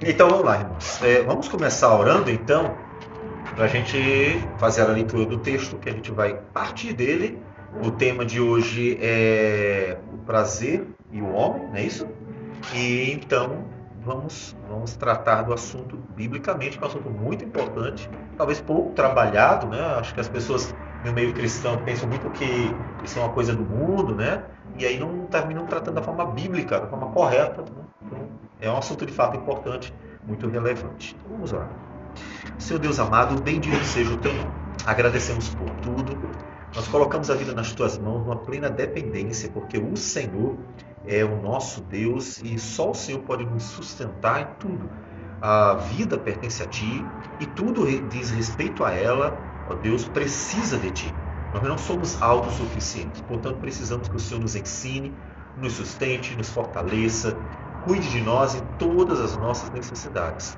Então vamos lá, irmãos. É, vamos começar orando então, para a gente fazer a leitura do texto, que a gente vai partir dele. O tema de hoje é o prazer e o homem, não é isso? E então vamos, vamos tratar do assunto biblicamente, que é um assunto muito importante, talvez pouco trabalhado, né? Acho que as pessoas no meio cristão pensam muito que isso é uma coisa do mundo, né? E aí não terminam tratando da forma bíblica, da forma correta. Né? É um assunto de fato importante, muito relevante. Então vamos lá. Senhor Deus amado, bendito seja o teu nome. Agradecemos por tudo. Nós colocamos a vida nas tuas mãos, numa plena dependência, porque o Senhor é o nosso Deus e só o Senhor pode nos sustentar em tudo. A vida pertence a ti e tudo diz respeito a ela, ó Deus, precisa de ti. Nós não somos autossuficientes, portanto precisamos que o Senhor nos ensine, nos sustente, nos fortaleça, cuide de nós em todas as nossas necessidades.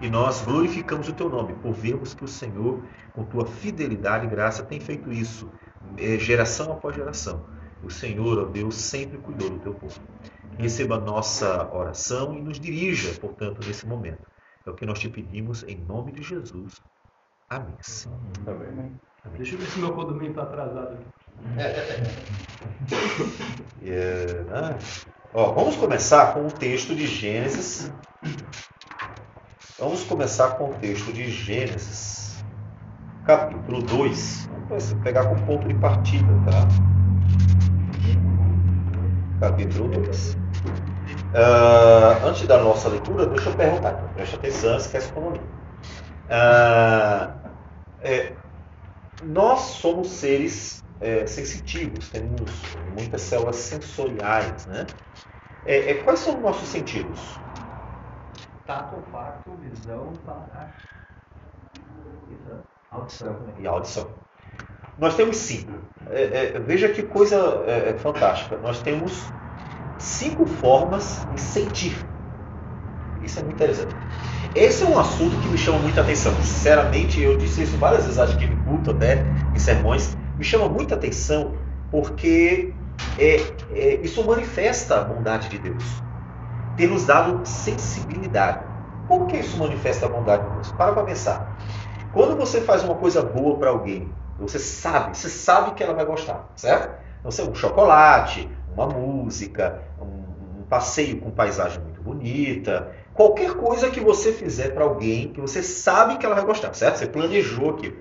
E nós glorificamos o teu nome por vermos que o Senhor, com tua fidelidade e graça, tem feito isso, é, geração após geração. O Senhor, ó Deus, sempre cuidou do teu povo. Receba a nossa oração e nos dirija, portanto, nesse momento. É o que nós te pedimos em nome de Jesus. Amém. Amém. Amém. Deixa eu ver se meu condomínio está atrasado aqui. yeah. Ó, vamos começar com o texto de Gênesis. Vamos começar com o texto de Gênesis, capítulo 2. Vamos pegar com ponto de partida, tá? Capítulo 2. Uh, ah, antes da nossa leitura, deixa eu perguntar, preste atenção, esquece o nome. Uh, é, nós somos seres é, sensitivos, temos muitas células sensoriais, né? É, é, quais são os nossos sentidos? Tato, olfato, visão, paladar, audição. E audição. Nós temos cinco. É, é, veja que coisa é, fantástica. Nós temos cinco formas de sentir. Isso é muito interessante. Esse é um assunto que me chama muita atenção. Sinceramente, eu disse isso várias vezes, acho que em culto até, em sermões, me chama muita atenção porque é, é, isso manifesta a bondade de Deus. Ter nos dado sensibilidade. Por que isso manifesta a bondade de Deus? Para para pensar. Quando você faz uma coisa boa para alguém, você sabe, você sabe que ela vai gostar, certo? Então, você, um chocolate, uma música, um, um passeio com paisagem muito bonita, Qualquer coisa que você fizer para alguém que você sabe que ela vai gostar, certo? Você planejou aquilo.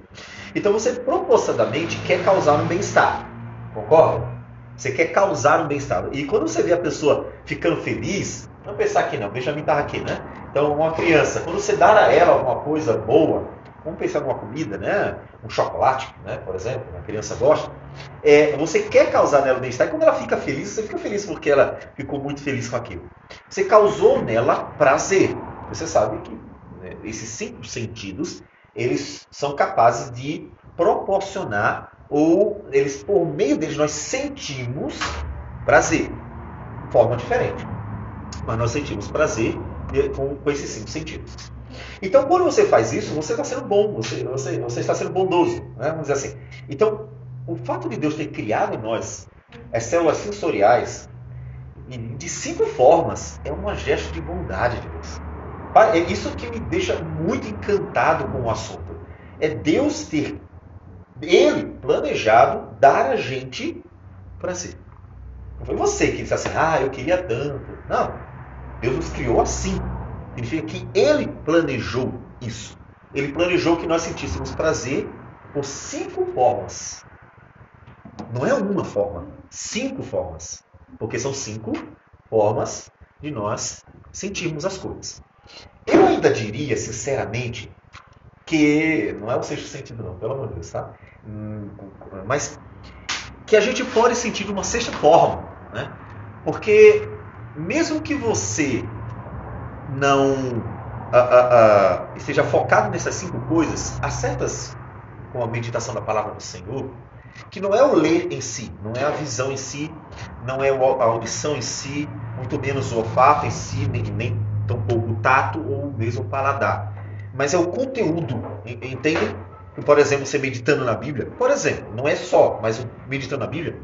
Então você propositadamente quer causar um bem-estar. Concorda? Você quer causar um bem-estar. E quando você vê a pessoa ficando feliz, vamos pensar aqui não, Benjamin estava aqui, né? Então, uma criança, quando você dá a ela alguma coisa boa, vamos pensar alguma comida, né? Um chocolate, né? Por exemplo, a criança gosta. É, você quer causar nela bem-estar e quando ela fica feliz, você fica feliz porque ela ficou muito feliz com aquilo. Você causou nela prazer. Você sabe que né, esses cinco sentidos eles são capazes de proporcionar ou eles por meio deles nós sentimos prazer de forma diferente. Mas nós sentimos prazer com, com esses cinco sentidos. Então, quando você faz isso, você está sendo bom, você, você, você está sendo bondoso, né? vamos dizer assim. Então, o fato de Deus ter criado em nós as células sensoriais de cinco formas é uma gesto de bondade de Deus. É isso que me deixa muito encantado com o assunto. É Deus ter, Ele planejado dar a gente prazer. Não foi você que disse assim, ah, eu queria tanto. Não. Deus nos criou assim. Significa que Ele planejou isso. Ele planejou que nós sentíssemos prazer por cinco formas. Não é uma forma, cinco formas. Porque são cinco formas de nós sentirmos as coisas. Eu ainda diria, sinceramente, que não é o sexto sentido, não, pelo amor de Deus, tá? Hum, mas que a gente pode sentir de uma sexta forma, né? Porque mesmo que você não esteja focado nessas cinco coisas, há certas, com a meditação da palavra do Senhor, que não é o ler em si, não é a visão em si, não é a audição em si, muito menos o olfato em si, nem, nem tampouco o tato ou mesmo paladar. Mas é o conteúdo, entende? Por exemplo, você meditando na Bíblia, por exemplo, não é só, mas meditando na Bíblia,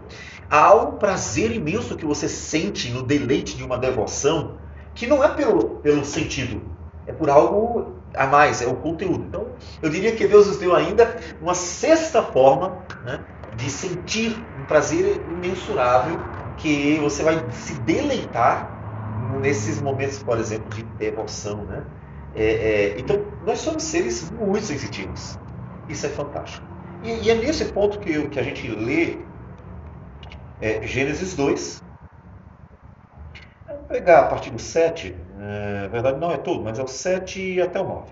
há um prazer imenso que você sente no deleite de uma devoção, que não é pelo, pelo sentido é por algo a mais, é o conteúdo. Então, eu diria que Deus nos deu ainda uma sexta forma né, de sentir um prazer imensurável que você vai se deleitar nesses momentos, por exemplo, de emoção. Né? É, é, então, nós somos seres muito sensitivos. Isso é fantástico. E, e é nesse ponto que, que a gente lê é, Gênesis 2. Vamos pegar a partir do 7, é, na verdade não é tudo, mas é o 7 até o 9.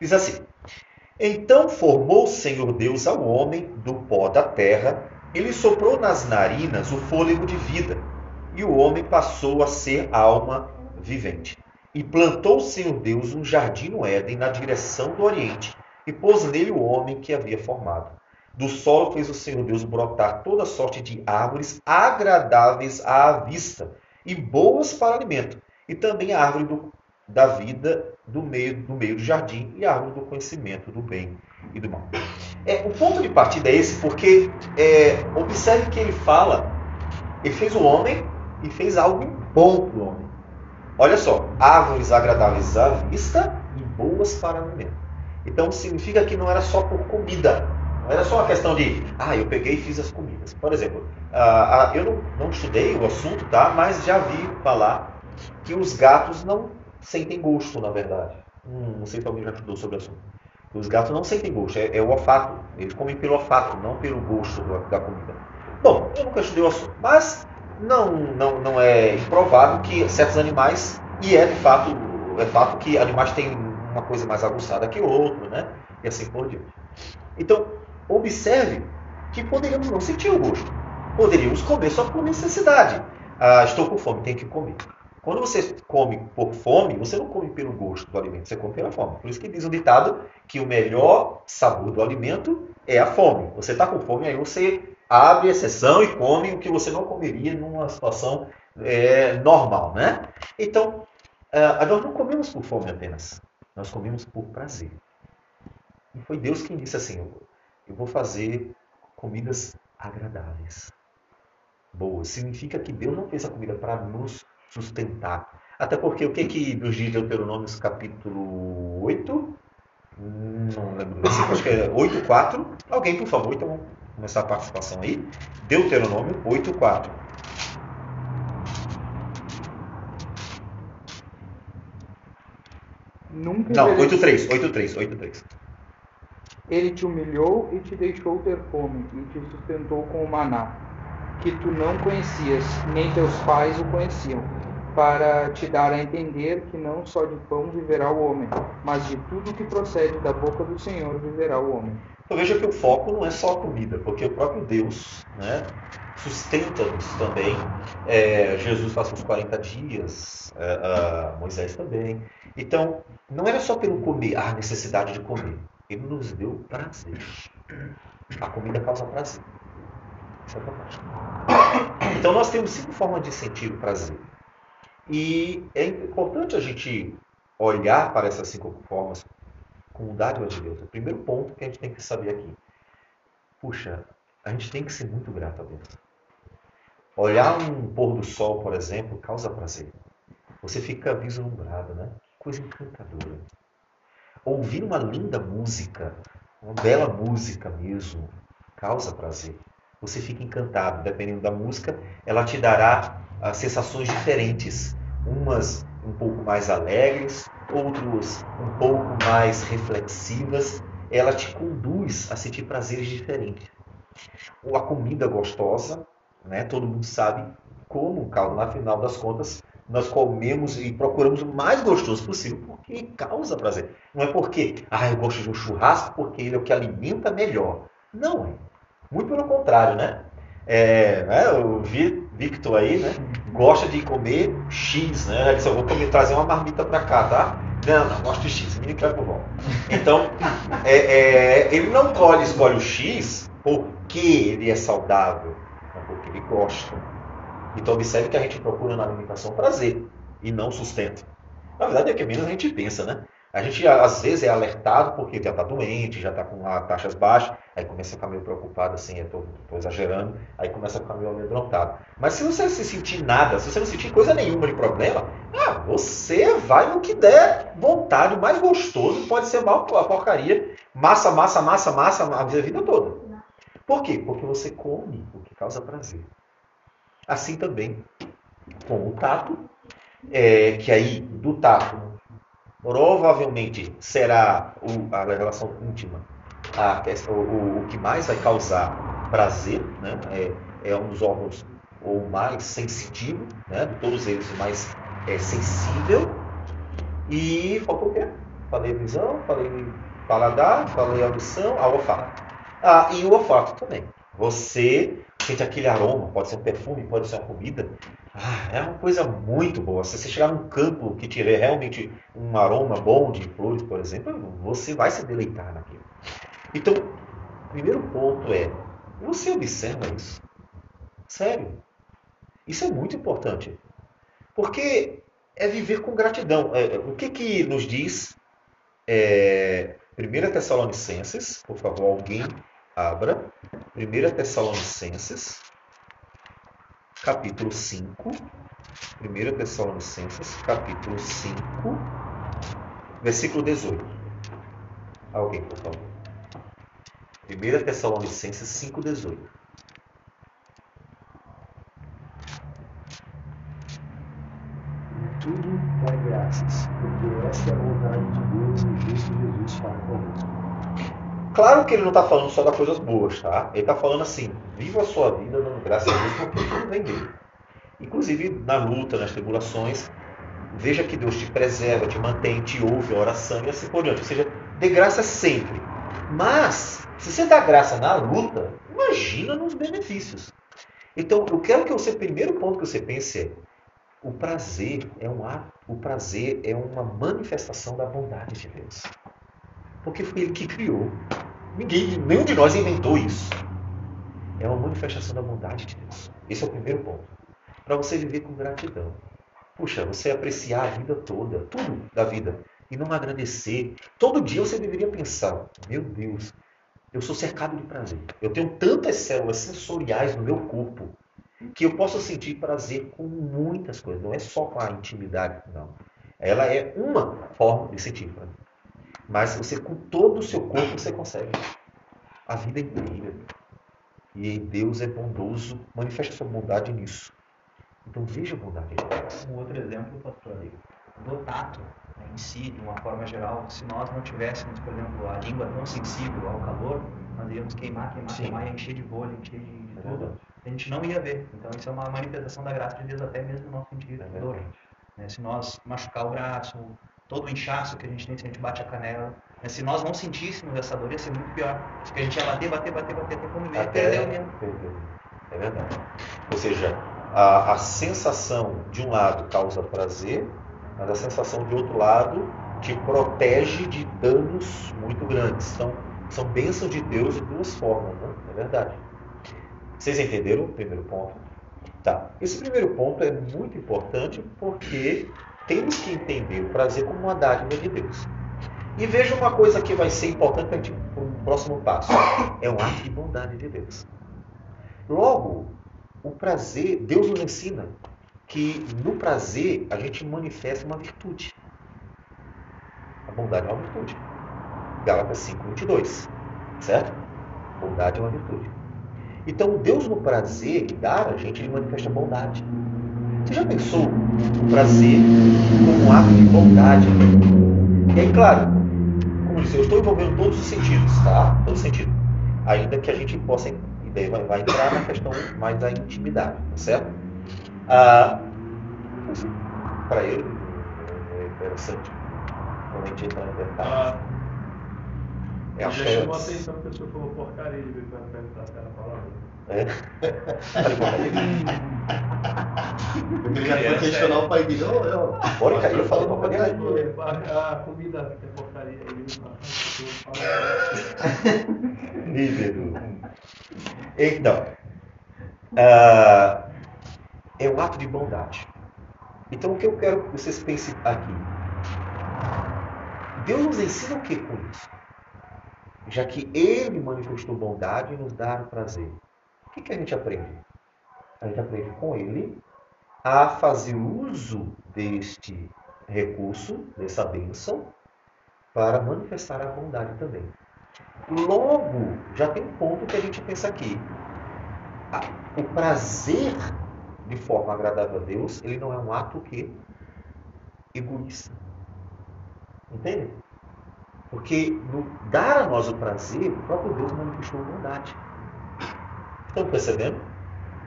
Diz assim: Então formou o Senhor Deus ao homem do pó da terra, ele soprou nas narinas o fôlego de vida, e o homem passou a ser alma vivente. E plantou o Senhor Deus um jardim no Éden na direção do Oriente, e pôs nele o homem que havia formado. Do solo fez o Senhor Deus brotar toda sorte de árvores agradáveis à vista e boas para alimento, e também a árvore do, da vida do meio, do meio do jardim e a árvore do conhecimento do bem e do mal. É, o ponto de partida é esse, porque é, observe que ele fala, ele fez o homem e fez algo bom para o homem. Olha só, árvores agradáveis à vista e boas para alimento. Então significa que não era só por comida. Não era só uma questão de, ah, eu peguei e fiz as comidas. Por exemplo, uh, uh, eu não, não estudei o assunto, tá? Mas já vi falar que os gatos não sentem gosto, na verdade. Hum, não sei se alguém já estudou sobre o assunto. Os gatos não sentem gosto, é, é, o olfato. Eles comem pelo olfato, não pelo gosto da comida. Bom, eu nunca estudei o assunto, mas não, não, não é improvável que certos animais, e é de fato, é fato que animais têm uma coisa mais aguçada que outro, né? E assim por diante. Então, observe que poderíamos não sentir o gosto. Poderíamos comer só por necessidade. Ah, estou com fome, tenho que comer. Quando você come por fome, você não come pelo gosto do alimento, você come pela fome. Por isso que diz o ditado que o melhor sabor do alimento é a fome. Você está com fome, aí você abre exceção e come o que você não comeria numa situação é, normal, né? Então, uh, nós não comemos por fome apenas. Nós comemos por prazer. E foi Deus quem disse assim: eu vou fazer comidas agradáveis, boas. Significa que Deus não fez a comida para nos sustentar. Até porque o que, que nos diz Deuteronômio capítulo 8? Não lembro acho que é 8, 4. Alguém, por favor, então começar a participação aí. Deuteronômio 8, 4. Nunca Não, envelhece- 8-3, 8-3, 8-3. Ele te humilhou e te deixou ter fome, e te sustentou com o maná, que tu não conhecias, nem teus pais o conheciam, para te dar a entender que não só de pão viverá o homem, mas de tudo que procede da boca do Senhor viverá o homem. Então veja que o foco não é só a comida, porque o próprio Deus né, sustenta-nos também. É, Jesus passou uns 40 dias, é, Moisés também. Então, não era só pelo comer, a necessidade de comer. Ele nos deu prazer. A comida causa prazer. É. Então nós temos cinco formas de sentir o prazer. E é importante a gente olhar para essas cinco formas com dádiva de Deus. O primeiro ponto que a gente tem que saber aqui. Puxa, a gente tem que ser muito grato a Deus. Olhar um pôr do sol, por exemplo, causa prazer. Você fica vislumbrado, né? Que coisa encantadora. Ouvir uma linda música, uma bela música mesmo, causa prazer. Você fica encantado. Dependendo da música, ela te dará ah, sensações diferentes. Umas um pouco mais alegres, outros um pouco mais reflexivas. Ela te conduz a sentir prazeres diferentes. Ou a comida gostosa, né? todo mundo sabe como, calma, na final das contas, nós comemos e procuramos o mais gostoso possível porque causa prazer. Não é porque, ah, eu gosto de um churrasco porque ele é o que alimenta melhor. Não é. Muito pelo contrário, né? É, né, o Vi- Victor aí, né? Gosta de comer X, né? Ele disse, eu vou comer, trazer uma marmita pra cá, tá? Não, não, gosto de X, menino que vai pro. Então, é, é, ele não escolhe, escolhe o X porque ele é saudável, mas porque ele gosta. Então observe que a gente procura na alimentação prazer e não sustento. Na verdade é que menos a gente pensa, né? A gente às vezes é alertado porque já está doente, já está com taxas baixas, aí começa a ficar meio preocupado, assim, estou exagerando, aí começa a ficar meio amedrontado. Mas se você não se sentir nada, se você não sentir coisa nenhuma de problema, ah, você vai no que der vontade, o mais gostoso pode ser mal a porcaria, massa, massa, massa, massa, a vida toda. Por quê? Porque você come o que causa prazer. Assim também com o tato, é, que aí do tato provavelmente será o, a relação íntima a, o, o, que mais vai causar prazer, né? é, é um dos órgãos o mais sensitivo, né? de todos eles o mais é, sensível. E faltou o quê? Falei visão, falei paladar, falei audição, a olfato. Ah, e o olfato também. Você sente aquele aroma, pode ser um perfume, pode ser uma comida. Ah, é uma coisa muito boa. Se você chegar num campo que tiver realmente um aroma bom de flores, por exemplo, você vai se deleitar naquilo. Então, o primeiro ponto é, você observa isso? Sério? Isso é muito importante. Porque é viver com gratidão. É, o que, que nos diz é, 1 Tessalonicenses, por favor, alguém abra. 1 Tessalonicenses, capítulo 5. 1 Tessalonicenses, capítulo 5, versículo 18. Alguém, por favor. 1 Tessalonicenses 5, 18. Tudo dá graças, porque esta é a vontade de Deus em Cristo Jesus para conosco. Claro que ele não está falando só das coisas boas, tá? Ele está falando assim, viva a sua vida dando graças a Deus porque tudo vem dele. Inclusive na luta, nas tribulações, veja que Deus te preserva, te mantém, te ouve, a oração e assim por diante. Ou seja, dê graça sempre. Mas, se você dá graça na luta, imagina nos benefícios. Então, eu quero que você, primeiro ponto que você pense é, o prazer é um ato, o prazer é uma manifestação da bondade de Deus. Porque foi ele que criou. Ninguém, nenhum de nós inventou isso. É uma manifestação da bondade de Deus. Esse é o primeiro ponto. Para você viver com gratidão. Puxa, você apreciar a vida toda, tudo da vida, e não agradecer. Todo dia você deveria pensar: meu Deus, eu sou cercado de prazer. Eu tenho tantas células sensoriais no meu corpo que eu posso sentir prazer com muitas coisas. Não é só com a intimidade, não. Ela é uma forma de sentir prazer. Mas você, com todo o seu corpo, você consegue. A vida inteira. E Deus é bondoso, manifesta sua bondade nisso. Então veja a bondade de Deus. Um outro exemplo, pastor, do tato né, em si, de uma forma geral, se nós não tivéssemos, por exemplo, a língua tão sensível ao calor, nós iríamos queimar, queimar, Sim. queimar, encher de bolha, encher de, de é tudo. A gente não ia ver. Então isso é uma manifestação da graça de Deus até mesmo no nosso sentido é dor. Né? Se nós machucar o braço, todo o inchaço que a gente tem se a gente bate a canela. Mas se nós não sentíssemos essa dor, ia ser muito pior. Porque a gente ia bater, bater, bater, bater, até quando mesmo, perdeu mesmo. É verdade. Ou seja, a, a sensação de um lado causa prazer, mas a sensação de outro lado te protege de danos muito grandes. Então, são bênçãos de Deus de duas formas, né? É verdade. Vocês entenderam o primeiro ponto? Tá. Esse primeiro ponto é muito importante porque temos que entender o prazer como uma dádiva de Deus. E veja uma coisa que vai ser importante para o próximo passo: é um ato de bondade de Deus. Logo, o prazer, Deus nos ensina que no prazer a gente manifesta uma virtude. A bondade é uma virtude. Gálatas 5, 22. Certo? Bondade é uma virtude. Então, Deus no prazer que dá a gente, ele manifesta bondade. Você já pensou o prazer como um ato de bondade? E aí, claro, como eu disse, eu estou envolvendo todos os sentidos, tá? Todo sentido. Ainda que a gente possa, e daí vai, vai entrar na questão mais da intimidade, tá certo? Ah, para ele é interessante. Quando a gente entra na verdade. Ah, é já chamou a atenção que a pessoa falou porcaria de vez em quando perguntar se era palavra. É. Ele já foi questionar o pai dele. Ô, eu. Porcaria, fala porcaria. A comida é porcaria. Líder. Então, uh, é um ato de bondade. Então, o que eu quero que vocês pensem aqui? Deus nos ensina o que com isso? Já que Ele manifestou bondade e nos dá prazer. Que, que a gente aprende? A gente aprende com Ele a fazer uso deste recurso, dessa bênção, para manifestar a bondade também. Logo, já tem um ponto que a gente pensa aqui. O prazer de forma agradável a Deus, ele não é um ato que egoísta. Entende? Porque no dar a nós o prazer, o próprio Deus manifestou bondade. Estão percebendo?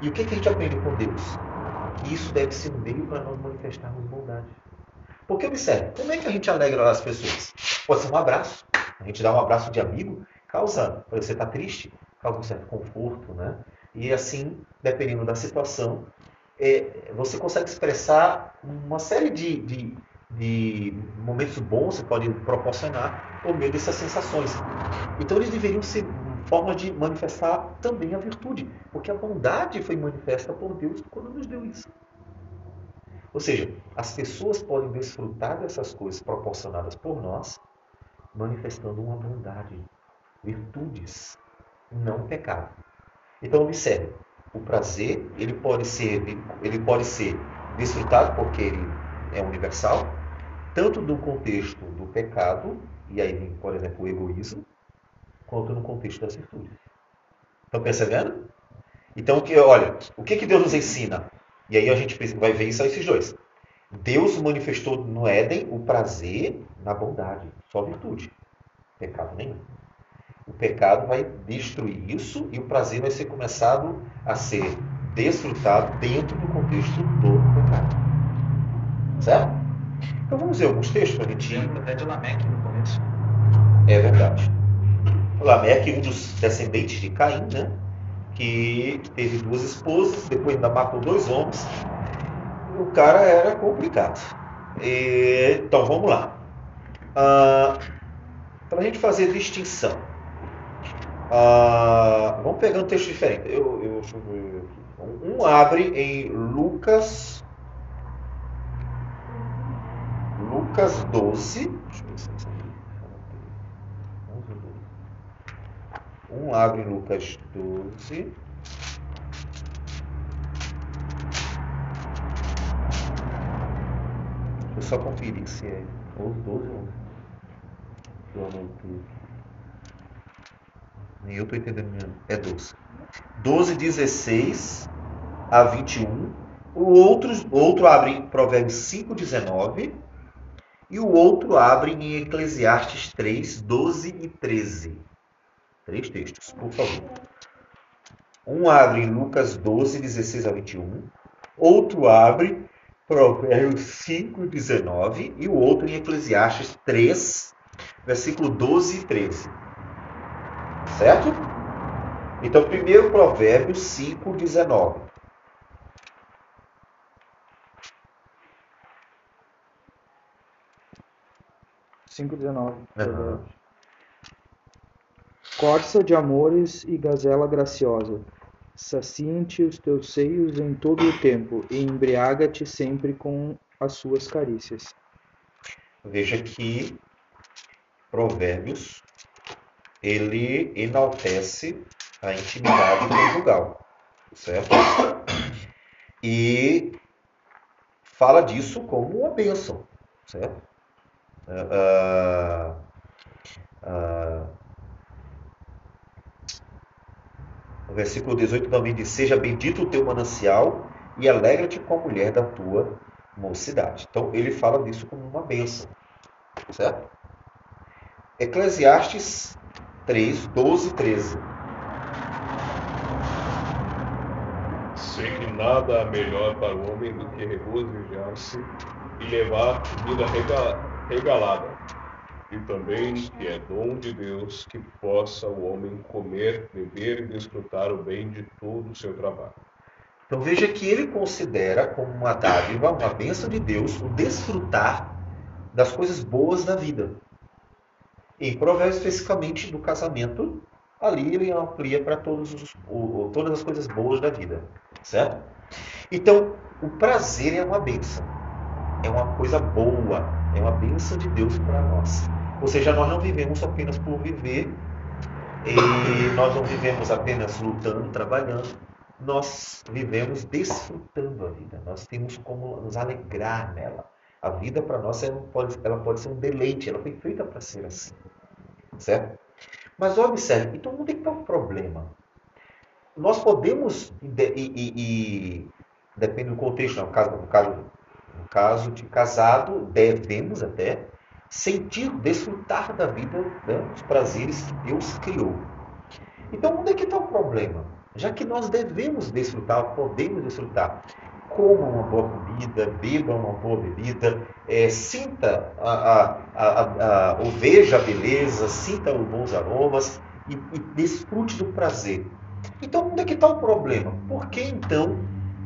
E o que, que a gente aprende com Deus? Que isso deve ser um meio para nós manifestarmos bondade. Porque observe, como é que a gente alegra as pessoas? Pode ser um abraço. A gente dá um abraço de amigo, causa, você está triste, causa um certo conforto, né? E assim, dependendo da situação, é, você consegue expressar uma série de, de, de momentos bons você pode proporcionar por meio dessas sensações. Então eles deveriam ser forma de manifestar também a virtude, porque a bondade foi manifesta por Deus quando nos deu isso. Ou seja, as pessoas podem desfrutar dessas coisas proporcionadas por nós, manifestando uma bondade, virtudes, não pecado. Então observe, o prazer ele pode ser ele pode ser desfrutado porque ele é universal, tanto no contexto do pecado e aí por exemplo, o egoísmo, quanto no contexto das virtudes. Estão percebendo? Então, que, olha, o que, que Deus nos ensina? E aí a gente vai ver isso a esses dois. Deus manifestou no Éden o prazer na bondade, só virtude. Pecado nenhum. O pecado vai destruir isso e o prazer vai ser começado a ser desfrutado dentro do contexto do pecado. Certo? Então vamos ver alguns textos para a gente. Até de Lameque no começo. É verdade. Lameque, um dos descendentes de Caim, né? Que teve duas esposas, depois ainda matou dois homens. O cara era complicado. E, então vamos lá. Ah, para a gente fazer distinção. Ah, vamos pegar um texto diferente. Eu, eu, um abre em Lucas. Lucas 12. Deixa eu ver se Um abre Lucas 12. Deixa eu só conferir se é ou 12 ou eu anotei. Nem eu estou entendendo. É 12. 12, 16 a 21. O outro, outro abre em Provérbios 5, 19. E o outro abre em Eclesiastes 3, 12 e 13. Três textos, por favor. Um abre em Lucas 12, 16 a 21. Outro abre Provérbios 5, 19. E o outro em Eclesiastes 3, versículo 12 e 13. Certo? Então, primeiro Provérbios 5, 19. Cinco dezenove. Uhum. Corça de amores e gazela graciosa, saciem-te os teus seios em todo o tempo, e embriaga-te sempre com as suas carícias. Veja que Provérbios ele enaltece a intimidade conjugal, certo? E fala disso como uma bênção, certo? Uh, uh, No versículo 18 também diz: Seja bendito o teu manancial e alegra-te com a mulher da tua mocidade. Então ele fala disso como uma bênção. Certo? Eclesiastes 3, 12 e 13. Sei que nada há melhor para o homem do que regozijar-se e levar vida regalada e também que é dom de Deus que possa o homem comer, beber e desfrutar o bem de todo o seu trabalho. Então veja que ele considera como uma dádiva, uma bênção de Deus, o desfrutar das coisas boas da vida. Em Provérbios, especificamente do casamento, ali ele amplia para todos os, todas as coisas boas da vida. Certo? Então, o prazer é uma bênção. É uma coisa boa. É uma bênção de Deus para nós. Ou seja, nós não vivemos apenas por viver, e nós não vivemos apenas lutando, trabalhando, nós vivemos desfrutando a vida. Nós temos como nos alegrar nela. A vida para nós ela pode, ela pode ser um deleite, ela foi feita para ser assim. Certo? Mas observe, então onde é está o problema? Nós podemos, e, e, e depende do contexto, no caso, no, caso, no caso de casado, devemos até sentir, desfrutar da vida, né, os prazeres que Deus criou. Então, onde é que está o problema? Já que nós devemos desfrutar, podemos desfrutar, coma uma boa comida, beba uma boa bebida, é, sinta a, a, a, ou veja a beleza, sinta os bons aromas e, e desfrute do prazer. Então, onde é que está o problema? Por que então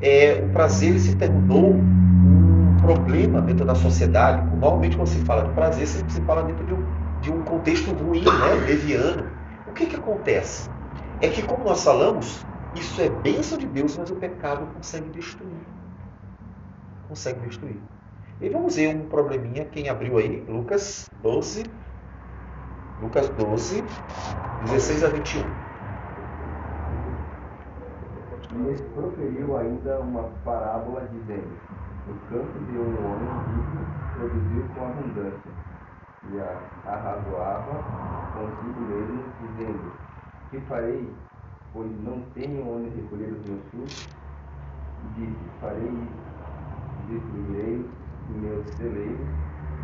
é, o prazer se tornou problema dentro da sociedade? Normalmente, quando se fala de prazer, sempre se fala dentro de um, de um contexto ruim, né, leviano. O que, que acontece? É que, como nós falamos, isso é bênção de Deus, mas o pecado consegue destruir. Consegue destruir. E vamos ver um probleminha, quem abriu aí, Lucas 12, Lucas 12, 16 a 21. E proferiu ainda uma parábola dizendo: O campo de um homem rico produziu com abundância, e arrazoava consigo mesmo, dizendo: Que farei pois não tenho onde recolher os meus frutos. E disse: Farei isso, destruirei meus celeiros,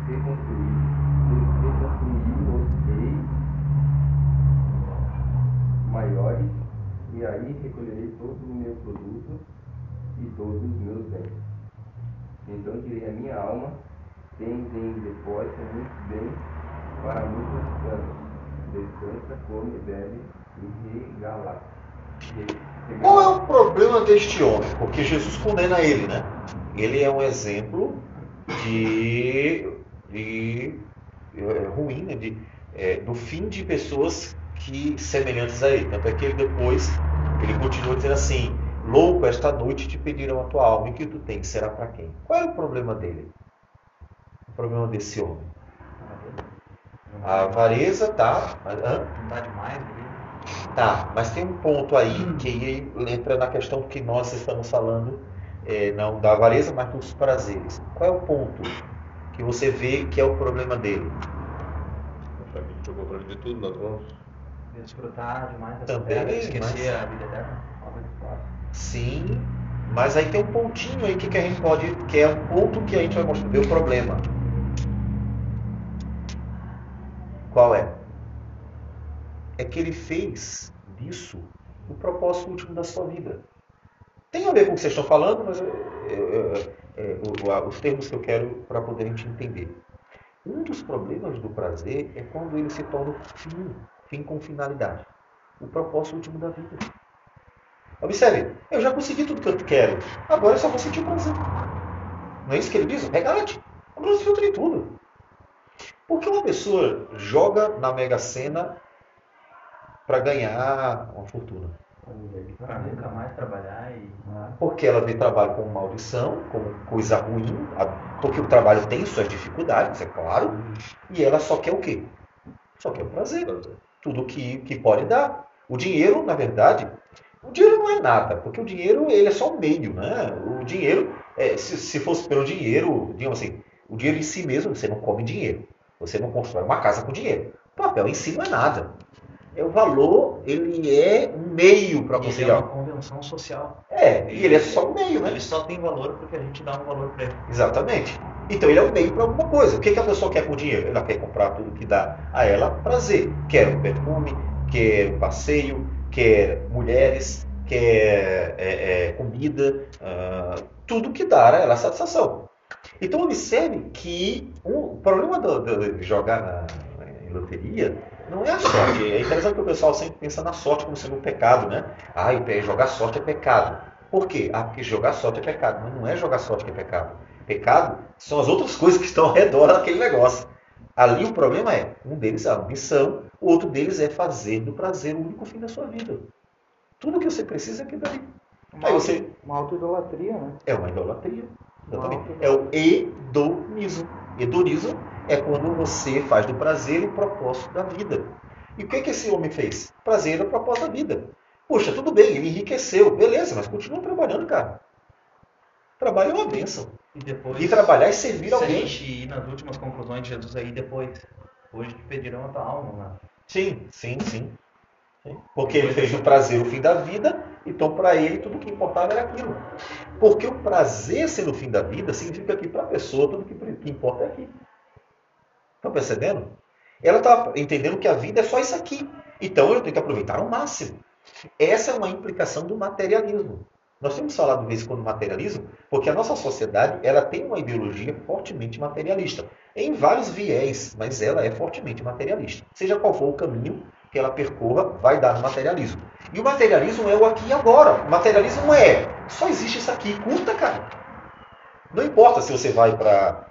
reconstruí-los-ei maiores, e aí recolherei todo o meu produto e todos os meus bens. Então direi a minha alma: tens em depósito muito bem para muitos anos. Descansa, come, bebe e regala. Qual é o problema deste homem? Porque Jesus condena ele, né? Ele é um exemplo de, de é, ruim, né? de, é, do fim de pessoas que semelhantes a ele. Tanto é que ele depois ele continua dizendo assim: Louco, esta noite te pediram a tua alma, e que tu tens será para quem? Qual é o problema dele? O problema desse homem? A avareza tá. Não está demais, né? Tá, mas tem um ponto aí que entra na questão que nós estamos falando, é, não da avareza, mas dos prazeres. Qual é o ponto que você vê que é o problema dele? Achar que controle de tudo nas mãos. Desfrutar demais Também, terra, esquecer mas- a vida eterna. Sim, mas aí tem um pontinho aí que, que a gente pode, que é ponto que a gente vai mostrar, o problema. Qual é? É que ele fez disso o propósito último da sua vida. Tem a ver com o que vocês estão falando, mas é, os termos que eu quero para poder a gente entender. Um dos problemas do prazer é quando ele se torna o fim, fim com finalidade. O propósito último da vida. Observe, eu já consegui tudo que eu quero. Agora eu só vou sentir prazer. Não é isso que ele diz? Regalante. Agora eu desfruto de tudo. Porque uma pessoa joga na Mega Sena para ganhar uma fortuna. Pra nunca mais trabalhar e. Porque ela vê trabalho como maldição, como coisa ruim, porque o trabalho tem suas dificuldades, é claro, e ela só quer o quê? Só quer o prazer. Tudo que, que pode dar. O dinheiro, na verdade, o dinheiro não é nada, porque o dinheiro ele é só um meio, né? O dinheiro, é, se, se fosse pelo dinheiro, digamos assim, o dinheiro em si mesmo, você não come dinheiro. Você não constrói uma casa com dinheiro. O papel em si não é nada. É o valor, ele é um meio para você. Ele é uma convenção social. É, e ele é só um meio, né? Ele só tem valor porque a gente dá um valor pra ele. Exatamente. Então ele é um meio para alguma coisa. O que, que a pessoa quer com o dinheiro? Ela quer comprar tudo que dá a ela prazer. Quer um perfume, quer um passeio, quer mulheres, quer é, é, comida, ah, tudo que dá a ela satisfação. Então observe que um- o problema do- do- de jogar na, em loteria não é a sorte. É interessante que o pessoal sempre pensa na sorte como sendo um pecado, né? Ah, jogar sorte é pecado. Por quê? Ah, porque jogar sorte é pecado. Mas não é jogar sorte que é pecado. Pecado são as outras coisas que estão ao redor daquele negócio. Ali o problema é, um deles é a ambição, o outro deles é fazer do prazer o único fim da sua vida. Tudo que você precisa é aquilo ali. Uma, Aí você uma autoidolatria, né? é uma idolatria. Exatamente. É o hedonismo. Hedonismo é quando você faz do prazer o propósito da vida. E o que, que esse homem fez? Prazer é o propósito da vida. Poxa, tudo bem, ele enriqueceu, beleza, mas continua trabalhando, cara. Trabalho é uma bênção. E depois. E trabalhar e servir se a alguém. gente ir nas últimas conclusões de Jesus aí depois. Hoje que pedirão a tua alma, né? Sim, sim, sim. Porque ele fez do prazer o fim da vida, então para ele tudo que importava era aquilo. Porque o prazer sendo o fim da vida significa que para a pessoa tudo que, que importa é aqui. Estão percebendo? Ela está entendendo que a vida é só isso aqui. Então eu tenho que aproveitar ao máximo. Essa é uma implicação do materialismo. Nós temos falado em quando materialismo, porque a nossa sociedade ela tem uma ideologia fortemente materialista, em vários viés, mas ela é fortemente materialista. Seja qual for o caminho que ela percorra, vai dar materialismo. E o materialismo é o aqui e agora. O materialismo é, só existe isso aqui, curta, cara. Não importa se você vai para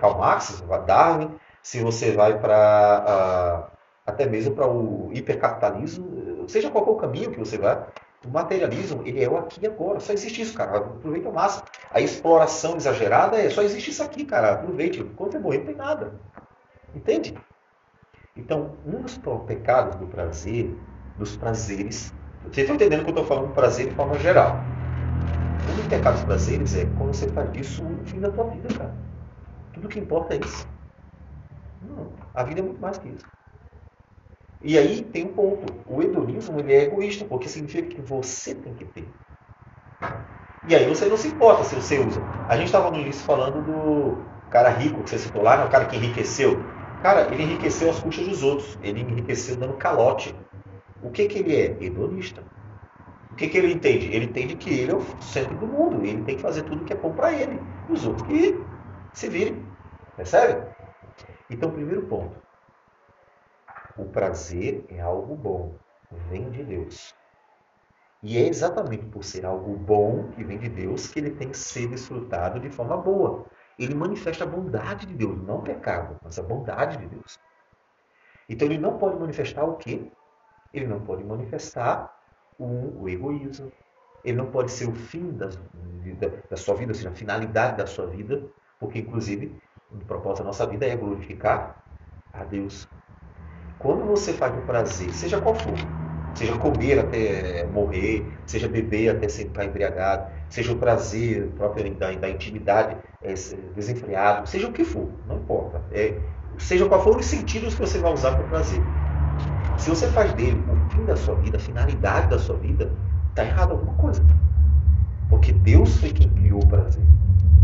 Karl Marx, Darwin, se você vai para até mesmo para o hipercapitalismo, seja qual for o caminho que você vai, o materialismo, ele é o aqui e agora. Só existe isso, cara. Aproveita o máximo. A exploração exagerada é só existe isso aqui, cara. Aproveite. Quando você morrer, não tem nada. Entende? Então, um dos pecados do prazer, dos prazeres, vocês estão entendendo que eu estou falando prazer de forma geral. Um dos pecados dos prazeres é quando você faz disso o fim da tua vida, cara. Tudo que importa é isso. Não, a vida é muito mais que isso. E aí tem um ponto. O hedonismo ele é egoísta, porque significa que você tem que ter. E aí você não se importa se você usa. A gente estava no início falando do cara rico que você citou lá, né? o cara que enriqueceu. Cara, ele enriqueceu às custas dos outros. Ele enriqueceu dando calote. O que, que ele é? Hedonista. O que, que ele entende? Ele entende que ele é o centro do mundo. Ele tem que fazer tudo que é bom para ele. E os outros que se virem. Percebe? Então, primeiro ponto. O prazer é algo bom, vem de Deus. E é exatamente por ser algo bom que vem de Deus que ele tem que ser desfrutado de forma boa. Ele manifesta a bondade de Deus, não o pecado, mas a bondade de Deus. Então ele não pode manifestar o quê? Ele não pode manifestar o, o egoísmo. Ele não pode ser o fim da, da, da sua vida, ou seja, a finalidade da sua vida, porque inclusive o propósito da nossa vida é glorificar a Deus. Quando você faz um prazer, seja qual for, seja comer até morrer, seja beber até ficar embriagado, seja o prazer próprio da, da intimidade é, desenfreado, seja o que for, não importa. É, seja qual for os sentidos que você vai usar para o prazer. Se você faz dele o fim da sua vida, a finalidade da sua vida, está errado alguma coisa. Porque Deus foi quem criou o prazer.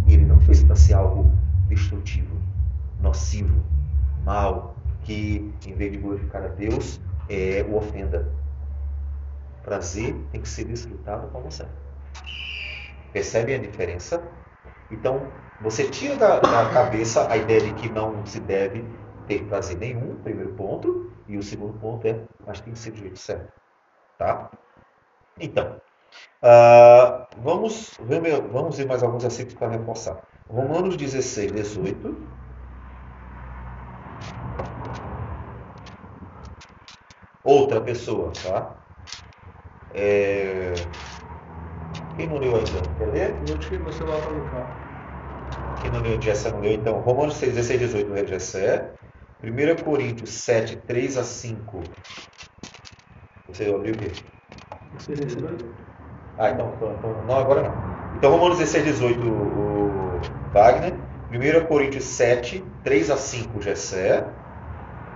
E ele não fez para ser algo destrutivo, nocivo, mal, que em vez de glorificar a Deus, é, o ofenda. Prazer tem que ser desfrutado como certo. Percebem a diferença? Então, você tira da, da, cabeça a ideia de que não se deve ter prazer nenhum, primeiro ponto, e o segundo ponto é, mas tem que ser do jeito certo. Tá? Então, uh, vamos, ver, vamos ver mais alguns versículos para reforçar. Romanos 16, 18. Outra pessoa, tá? É... Quem não leu ainda? Quer ler? Eu tirei meu celular para lutar. Quem não leu, Jessé não leu, então. Romanos 6, 16, 18 do Jessé. 1 Coríntios 7, 3 a 5. Você abriu o quê? Ah, então, então, então, não, agora não. Então, Romanos 16, 18, o Wagner. 1 Coríntios 7, 3 a 5, Jessé.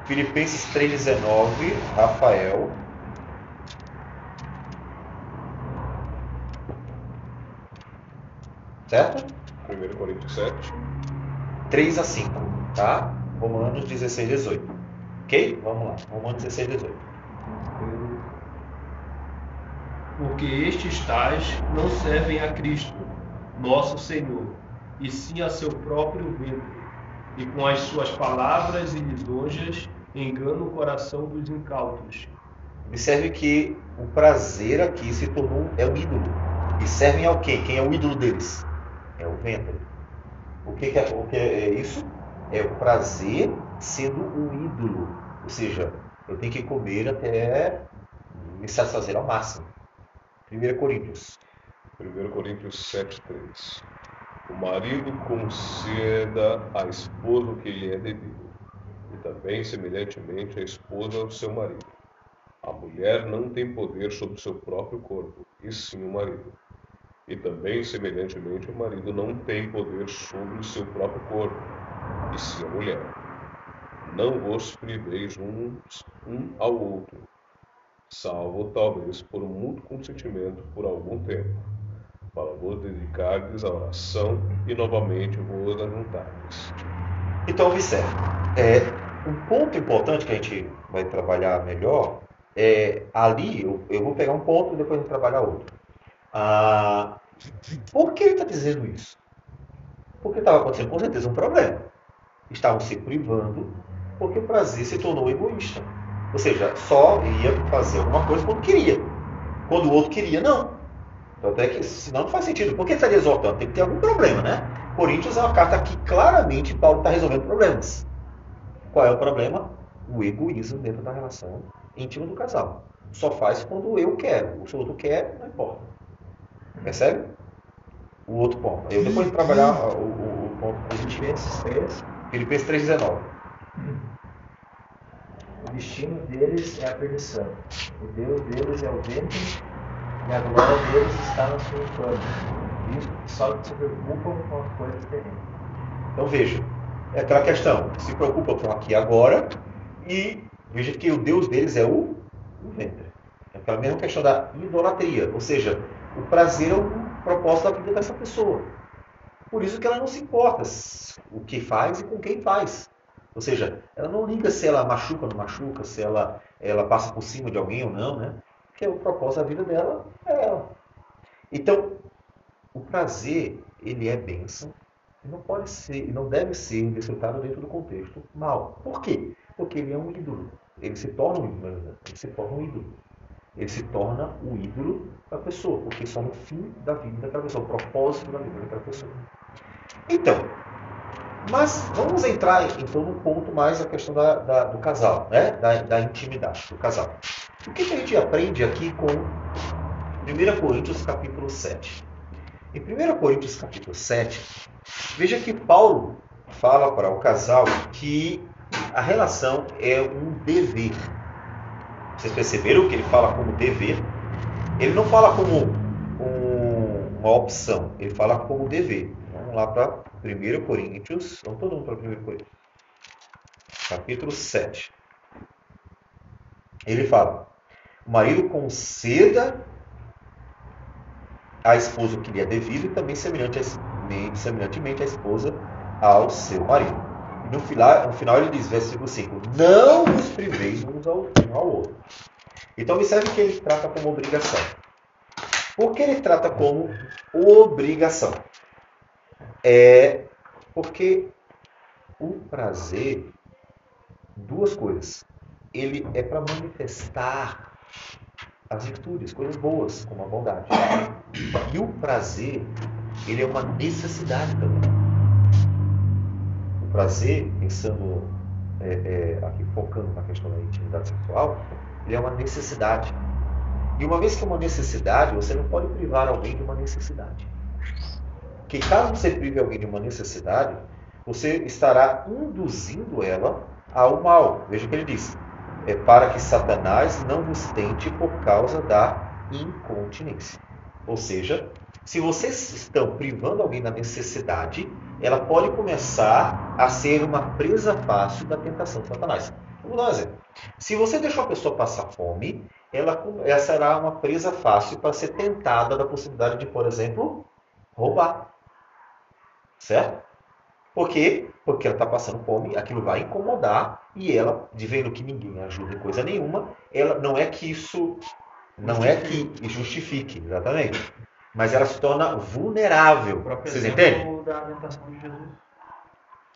Filipenses 3, 19, Rafael. Certo? 1 Coríntios 7. 3 a 5, tá? Romanos 16, 18. Ok? Vamos lá. Romanos 16, 18. Porque estes tais não servem a Cristo, nosso Senhor, e sim a seu próprio ventre, e com as suas palavras e lisonjas enganam o coração dos incautos. Observe que o prazer aqui se tornou é um ídolo. E servem ao quê? Quem é o ídolo deles? É o ventre. O que, que, é, o que é isso? É o prazer sendo um ídolo. Ou seja, eu tenho que comer até me satisfazer ao máximo. 1 Coríntios. 1 Coríntios 7, 3. O marido conceda à esposa o que lhe é devido, também, semelhantemente, a esposa ao seu marido. A mulher não tem poder sobre seu próprio corpo, e sim o marido. E também, semelhantemente, o marido não tem poder sobre o seu próprio corpo, e sim a mulher. Não vos priveis uns um ao outro, salvo talvez por um mútuo consentimento por algum tempo, para vos dedicardes à oração e novamente vos ajuntardes. Então, observe. É, um ponto importante que a gente vai trabalhar melhor é ali, eu, eu vou pegar um ponto e depois vou trabalhar outro. Ah, por que ele está dizendo isso? Porque estava acontecendo com certeza um problema. Estavam se privando porque o prazer se tornou egoísta. Ou seja, só ia fazer alguma coisa quando queria. Quando o outro queria, não. Então, até que, senão não faz sentido. Por que ele estaria exortando? Tem que ter algum problema, né? Coríntios é uma carta que claramente Paulo está resolvendo problemas. Qual é o problema? O egoísmo dentro da relação íntima do casal. Só faz quando eu quero. O outro quer, não importa. Percebe? O outro ponto. Eu depois de trabalhar o, o, o ponto positivo. Filipenses 3, Filipenses 3,19. o destino deles é a perdição. O Deus deles é o ventre e a glória deles está no seu plano. Que só se preocupam com as coisas terrenas. Então veja, é aquela questão, se preocupa com aqui agora e veja que o Deus deles é o, o ventre. É aquela mesma questão da idolatria, ou seja, o prazer é o propósito da vida dessa pessoa. Por isso que ela não se importa o que faz e com quem faz. Ou seja, ela não liga se ela machuca ou não machuca, se ela, ela passa por cima de alguém ou não, né? Porque o propósito da vida dela é ela. Então, o prazer, ele é bênção, não pode ser, e não deve ser desfrutado dentro do contexto mal. Por quê? Porque ele é um ídolo. Ele se torna um ídolo, ele se torna um ídolo. Ele se torna o ídolo da pessoa, porque só no fim da vida daquela pessoa, o propósito da vida daquela pessoa. Então, mas vamos entrar então no ponto mais a questão da, da- do casal, né? da, da intimidade do casal. O que, que a gente aprende aqui com 1 Coríntios capítulo 7? Em 1 Coríntios capítulo 7, veja que Paulo fala para o casal que a relação é um dever. Vocês perceberam que ele fala como dever? Ele não fala como um- uma opção, ele fala como dever. Vamos lá para 1 Coríntios, vamos todo mundo para 1 Coríntios, capítulo 7. Ele fala: o marido conceda à esposa o que lhe é devido e também semelhante a- semelhantemente a esposa ao seu marido. No final, no final ele diz, versículo 5: Não vos priveis uns ao, um ao outro. Então observe que ele trata como obrigação. Por que ele trata como obrigação? É porque o prazer, duas coisas. Ele é para manifestar as virtudes, coisas boas, como a bondade. E o prazer, ele é uma necessidade também. O prazer, pensando é, é, aqui focando na questão da intimidade sexual, ele é uma necessidade. E uma vez que é uma necessidade, você não pode privar alguém de uma necessidade. Porque caso você prive alguém de uma necessidade, você estará induzindo ela ao mal. Veja o que ele diz. É para que Satanás não vos tente por causa da incontinência. Ou seja, se vocês estão privando alguém da necessidade, ela pode começar a ser uma presa fácil da tentação de Satanás. Vamos dar um exemplo. Se você deixou a pessoa passar fome, ela, ela será uma presa fácil para ser tentada da possibilidade de, por exemplo, roubar. Certo? Por quê? Porque ela está passando fome, aquilo vai incomodar e ela, de vendo que ninguém ajuda em coisa nenhuma, ela não é que isso não é que justifique, exatamente. Mas ela se torna vulnerável. Vocês entendem? da tentação de Jesus.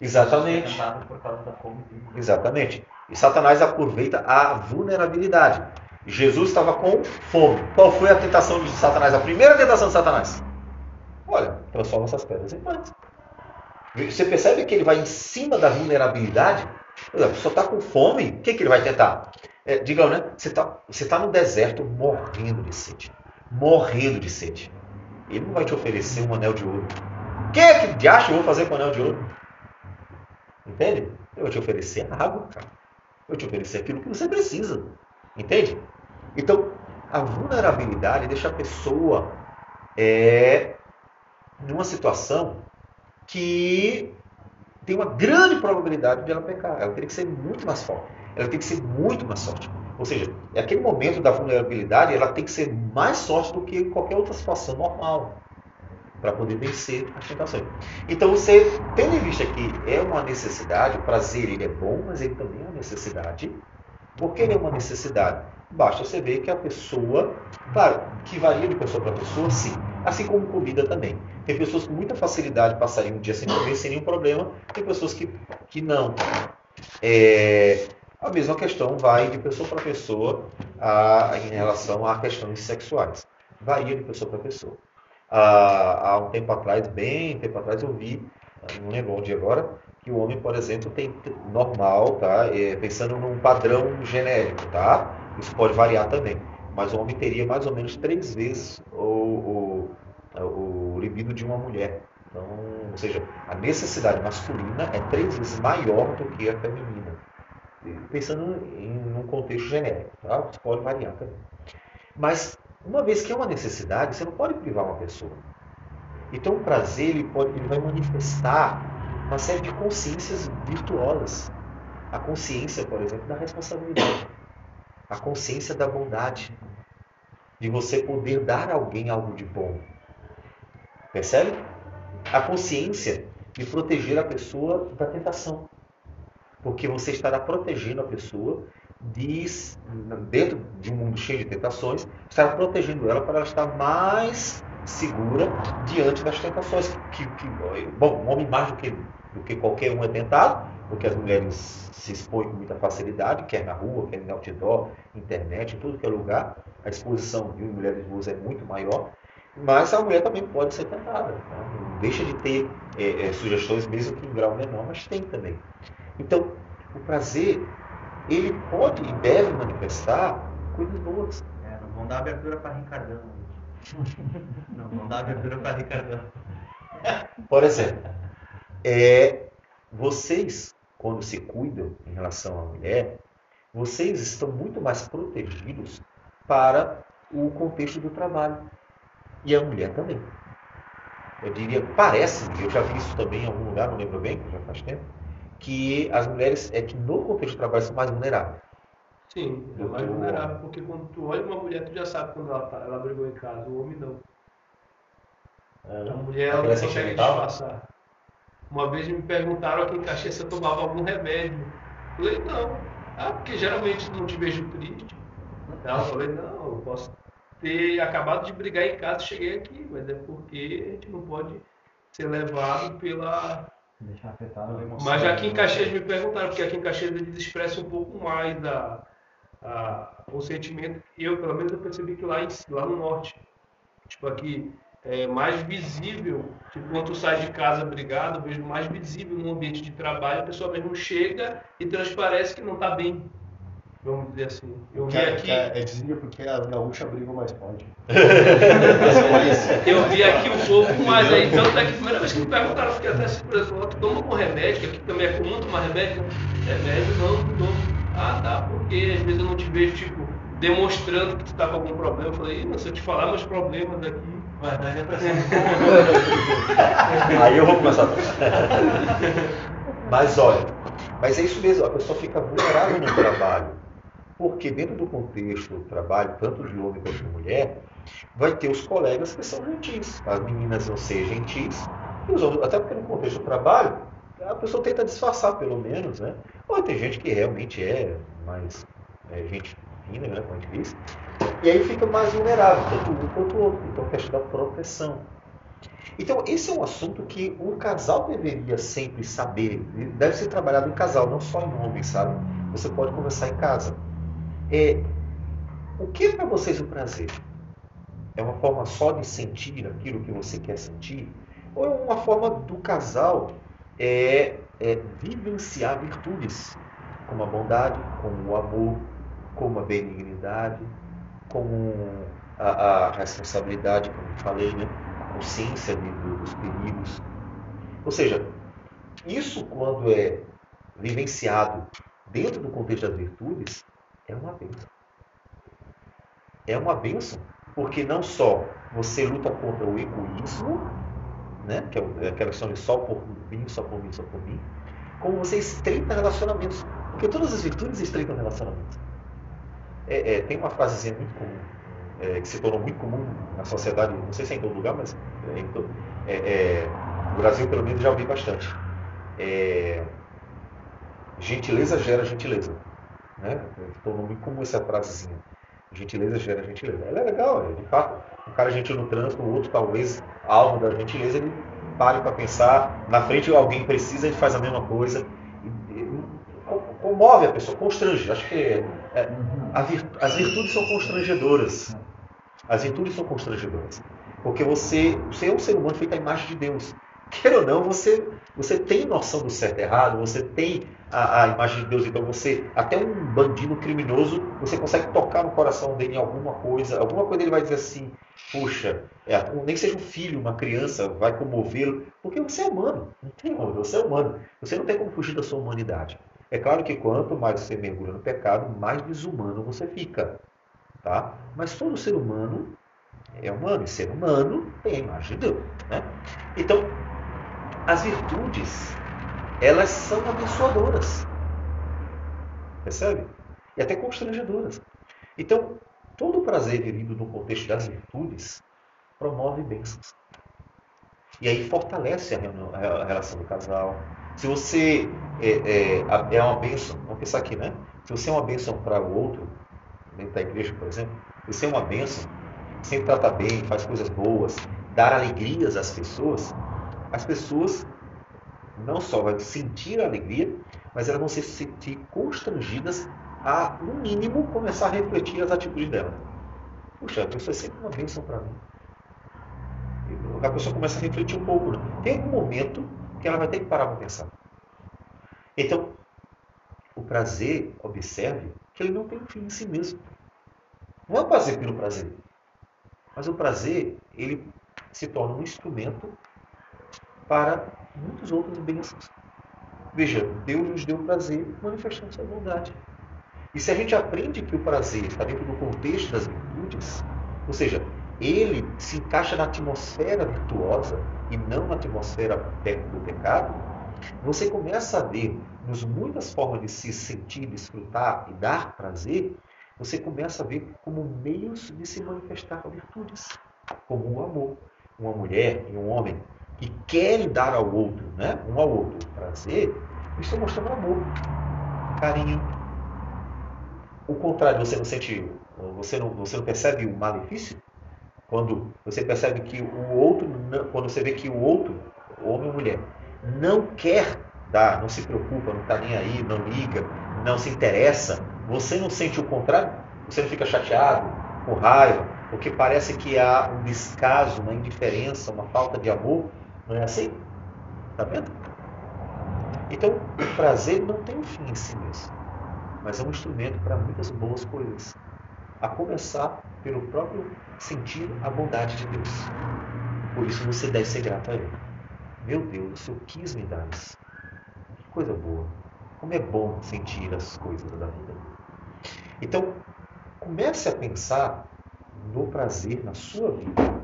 Exatamente. Dele. Exatamente. E Satanás aproveita a vulnerabilidade. Jesus estava com fome. Qual foi a tentação de Satanás? A primeira tentação de Satanás? Olha, transforma essas pedras em pães. Você percebe que ele vai em cima da vulnerabilidade? A pessoa está com fome, o que, que ele vai tentar? É, digam, né? Você está você tá no deserto morrendo de sede. Morrendo de sede. Ele não vai te oferecer um anel de ouro. O que é que de acho eu vou fazer com o anel de ouro? Entende? Eu vou te oferecer água, cara. Eu vou te oferecer aquilo que você precisa. Entende? Então, a vulnerabilidade deixa a pessoa é, numa situação que tem uma grande probabilidade de ela pecar. Ela tem que ser muito mais forte. Ela tem que ser muito mais forte. Ou seja, é aquele momento da vulnerabilidade, ela tem que ser mais forte do que qualquer outra situação normal para poder vencer as tentações. Então, você tendo em vista que é uma necessidade, o prazer ele é bom, mas ele também é uma necessidade. Por que ele é uma necessidade? Basta você ver que a pessoa, claro, que varia de pessoa para pessoa, sim. Assim como comida também. Tem pessoas com muita facilidade passariam um dia sem comer sem nenhum problema, tem pessoas que, que não. É, a mesma questão vai de pessoa para pessoa a, em relação a questões sexuais. Varia de pessoa para pessoa. Há, há um tempo atrás, bem tempo atrás, eu vi, não lembro onde agora, que o homem, por exemplo, tem normal, tá? É, pensando num padrão genérico, tá? Isso pode variar também. Mas o homem teria mais ou menos três vezes o, o, o libido de uma mulher. Então, ou seja, a necessidade masculina é três vezes maior do que a feminina. Pensando em um contexto genérico, tá? Isso pode variar também. Mas, uma vez que é uma necessidade, você não pode privar uma pessoa. Então, o prazer ele, pode, ele vai manifestar uma série de consciências virtuosas. A consciência, por exemplo, da responsabilidade. A consciência da bondade. De você poder dar a alguém algo de bom. Percebe? A consciência de proteger a pessoa da tentação. Porque você estará protegendo a pessoa de, dentro de um mundo cheio de tentações, estará protegendo ela para ela estar mais segura diante das tentações. Que, que, bom, um homem mais do que, do que qualquer um é tentado, porque as mulheres se expõem com muita facilidade, quer na rua, quer no outdoor, internet, em tudo que é lugar. A exposição de mulheres ruas é muito maior. Mas a mulher também pode ser tentada. Tá? Não deixa de ter é, é, sugestões, mesmo que em grau menor, mas tem também. Então, o prazer, ele pode e deve manifestar coisas boas. É, não vão dar abertura para Ricardão. não vão dar abertura para Ricardão. Por exemplo, é, vocês, quando se cuidam em relação à mulher, vocês estão muito mais protegidos para o contexto do trabalho. E a mulher também. Eu diria, parece, eu já vi isso também em algum lugar, não lembro bem, já faz tempo, que as mulheres é que no contexto do trabalho são mais vulneráveis. Sim, é mais vulnerável, porque quando tu olha uma mulher, tu já sabe quando ela, tá, ela brigou em casa, o homem não. É, A mulher ela não consegue disfarçar. Uma vez me perguntaram aqui em Caxias se eu tomava algum remédio. Eu falei, não. Ah, porque geralmente não te vejo triste. Ela falou, não, eu posso ter acabado de brigar em casa e cheguei aqui, mas é porque a gente não pode ser levado pela. Deixar afetado a emoção. Mas aqui em Caxias me perguntaram, porque aqui em Caxias eles expressam um pouco mais da, a, o sentimento. Eu, pelo menos, eu percebi que lá, em, lá no norte, tipo aqui, é mais visível. Tipo, quando tu sai de casa brigado, eu vejo mais visível no ambiente de trabalho, a pessoa mesmo chega e transparece que não está bem. Vamos dizer assim. Eu vi aqui. É, é dizia porque a gaúcha briga mais forte. Eu vi aqui um pouco mais aí, tanto é que a primeira vez que me perguntaram, eu fiquei até surpreso, tu toma com remédio, que aqui também é comum tomar remédio? Remédio não, não. Ah, tá, porque às vezes eu não te vejo, tipo, demonstrando que tu tá com algum problema. Eu falei, não, se eu te falar meus problemas aqui, vai dar depressão. Aí eu vou começar a Mas olha, mas é isso mesmo, a pessoa fica vulnerável no trabalho. Porque dentro do contexto do trabalho, tanto de homem quanto de mulher, vai ter os colegas que são gentis. As meninas vão ser gentis, e os homens, até porque no contexto do trabalho, a pessoa tenta disfarçar pelo menos, né? Ou tem gente que realmente é mais é, gente fina, né, como a gente diz, e aí fica mais vulnerável, tanto um quanto o outro. Então, questão da proteção. Então, esse é um assunto que um casal deveria sempre saber. Deve ser trabalhado em casal, não só em homem, sabe? Você pode conversar em casa. É, o que é para vocês o prazer? É uma forma só de sentir aquilo que você quer sentir? Ou é uma forma do casal é, é vivenciar virtudes, como a bondade, como o amor, como a benignidade, como a, a responsabilidade, como eu falei, né? a consciência de, dos perigos, Ou seja, isso quando é vivenciado dentro do contexto das virtudes, é uma bênção. É uma bênção, porque não só você luta contra o egoísmo, né, que é aquela questão de só por mim, só por mim, só por mim, como você estreita relacionamentos. Porque todas as virtudes estreitam relacionamentos. É, é, tem uma frasezinha muito comum, é, que se tornou muito comum na sociedade, não sei se é em todo lugar, mas é, é, é, no Brasil pelo menos já ouvi bastante. gentileza gera gentileza. Né? Tornou muito comum essa frasezinha. Gentileza gera gentileza. Ela é legal, de fato. Um cara gentil no trânsito, o outro talvez alvo da gentileza, ele pare para pensar. Na frente alguém precisa, ele faz a mesma coisa comove a pessoa, constrange. Acho que é, é as virtudes são constrangedoras. As virtudes são constrangedoras. Porque você, você é um ser humano feito à imagem de Deus. Quer ou não, você, você tem noção do certo e errado, você tem a, a, imagem de Deus, então você, até um bandido criminoso, você consegue tocar no coração dele em alguma coisa, alguma coisa ele vai dizer assim, puxa, é, nem que seja um filho, uma criança, vai comovê-lo, porque você é humano, não tem como, você é humano, você não tem como fugir da sua humanidade. É claro que quanto mais você mergulha no pecado, mais desumano você fica. Tá? Mas todo ser humano é humano, e ser humano tem a imagem de Deus. Né? Então, as virtudes, elas são abençoadoras. Percebe? E até constrangedoras. Então, todo prazer vivido no contexto das virtudes promove bênçãos. E aí fortalece a relação do casal, se você é, é, é uma bênção, vamos pensar aqui, né? Se você é uma bênção para o outro, dentro da igreja, por exemplo, você é uma bênção, sempre trata bem, faz coisas boas, dar alegrias às pessoas, as pessoas não só vão sentir a alegria, mas elas vão se sentir constrangidas a, no mínimo, começar a refletir as atitudes dela. Puxa, pessoa é sempre uma bênção para mim. A pessoa começa a refletir um pouco. Tem algum momento que ela vai ter que parar para pensar. Então, o prazer, observe que ele não tem um fim em si mesmo. Não é o prazer pelo prazer. Mas o prazer, ele se torna um instrumento para muitos outros bênçãos. Veja, Deus nos deu prazer manifestando sua bondade. E se a gente aprende que o prazer está dentro do contexto das virtudes, ou seja, ele se encaixa na atmosfera virtuosa e não na atmosfera do pecado, você começa a ver nos muitas formas de se sentir, desfrutar e dar prazer, você começa a ver como meios de se manifestar virtudes, como o amor. Uma mulher e um homem que querem dar ao outro, né? um ao outro prazer, estão mostrando amor, carinho. O contrário, você não sente, você não, você não percebe o malefício? Quando você percebe que o outro, quando você vê que o outro, homem ou mulher, não quer dar, não se preocupa, não está nem aí, não liga, não se interessa, você não sente o contrário? Você não fica chateado, com raiva, porque parece que há um descaso, uma indiferença, uma falta de amor? Não é assim? Está vendo? Então, o prazer não tem um fim em si mesmo, mas é um instrumento para muitas boas coisas. A começar pelo próprio sentir a bondade de Deus. Por isso você deve ser grato a Ele. Meu Deus, o Senhor quis me dar isso. Que coisa boa. Como é bom sentir as coisas da vida. Então, comece a pensar no prazer na sua vida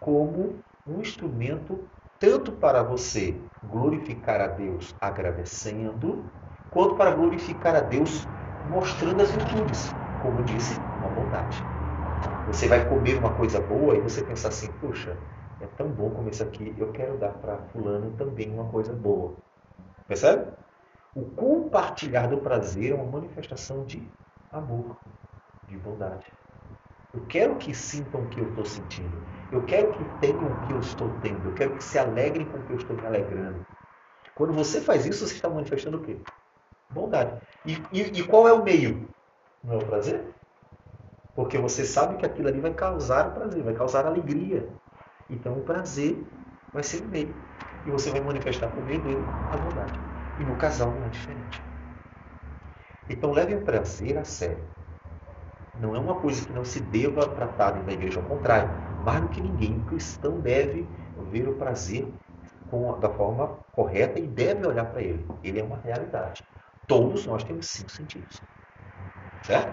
como um instrumento tanto para você glorificar a Deus agradecendo, quanto para glorificar a Deus mostrando as virtudes, como disse, uma bondade. Você vai comer uma coisa boa e você pensa assim, puxa, é tão bom comer isso aqui, eu quero dar para fulano também uma coisa boa. Percebe? O compartilhar do prazer é uma manifestação de amor, de bondade. Eu quero que sintam o que eu estou sentindo. Eu quero que tenham o que eu estou tendo. Eu quero que se alegrem com o que eu estou me alegrando. Quando você faz isso, você está manifestando o quê? Bondade. E, e, e qual é o meio? Não é o prazer? Porque você sabe que aquilo ali vai causar prazer, vai causar alegria. Então o prazer vai ser o meio. E você vai manifestar por meio dele a bondade. E no casal não é diferente. Então leve o prazer a sério. Não é uma coisa que não se deva tratar da igreja, ao contrário. Mais do que ninguém, o cristão deve ver o prazer com, da forma correta e deve olhar para ele. Ele é uma realidade. Todos nós temos cinco sentidos. Certo?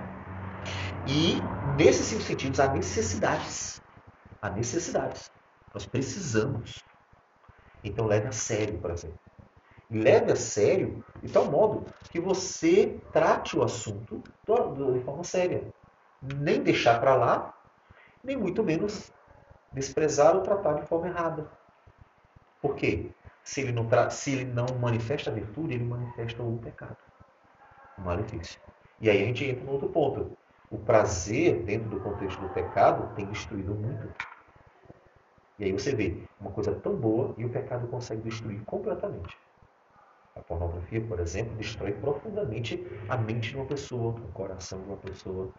E nesses cinco sentidos há necessidades. Há necessidades. Nós precisamos. Então leve a sério, exemplo. E leve a sério de tal modo que você trate o assunto de forma séria. Nem deixar para lá, nem muito menos desprezar ou tratar de forma errada. Por quê? Se ele não, se ele não manifesta a virtude, ele manifesta o pecado, o malefício. E aí a gente entra no outro ponto. O prazer, dentro do contexto do pecado, tem destruído muito. E aí você vê uma coisa tão boa e o pecado consegue destruir completamente. A pornografia, por exemplo, destrói profundamente a mente de uma pessoa, o coração de uma pessoa.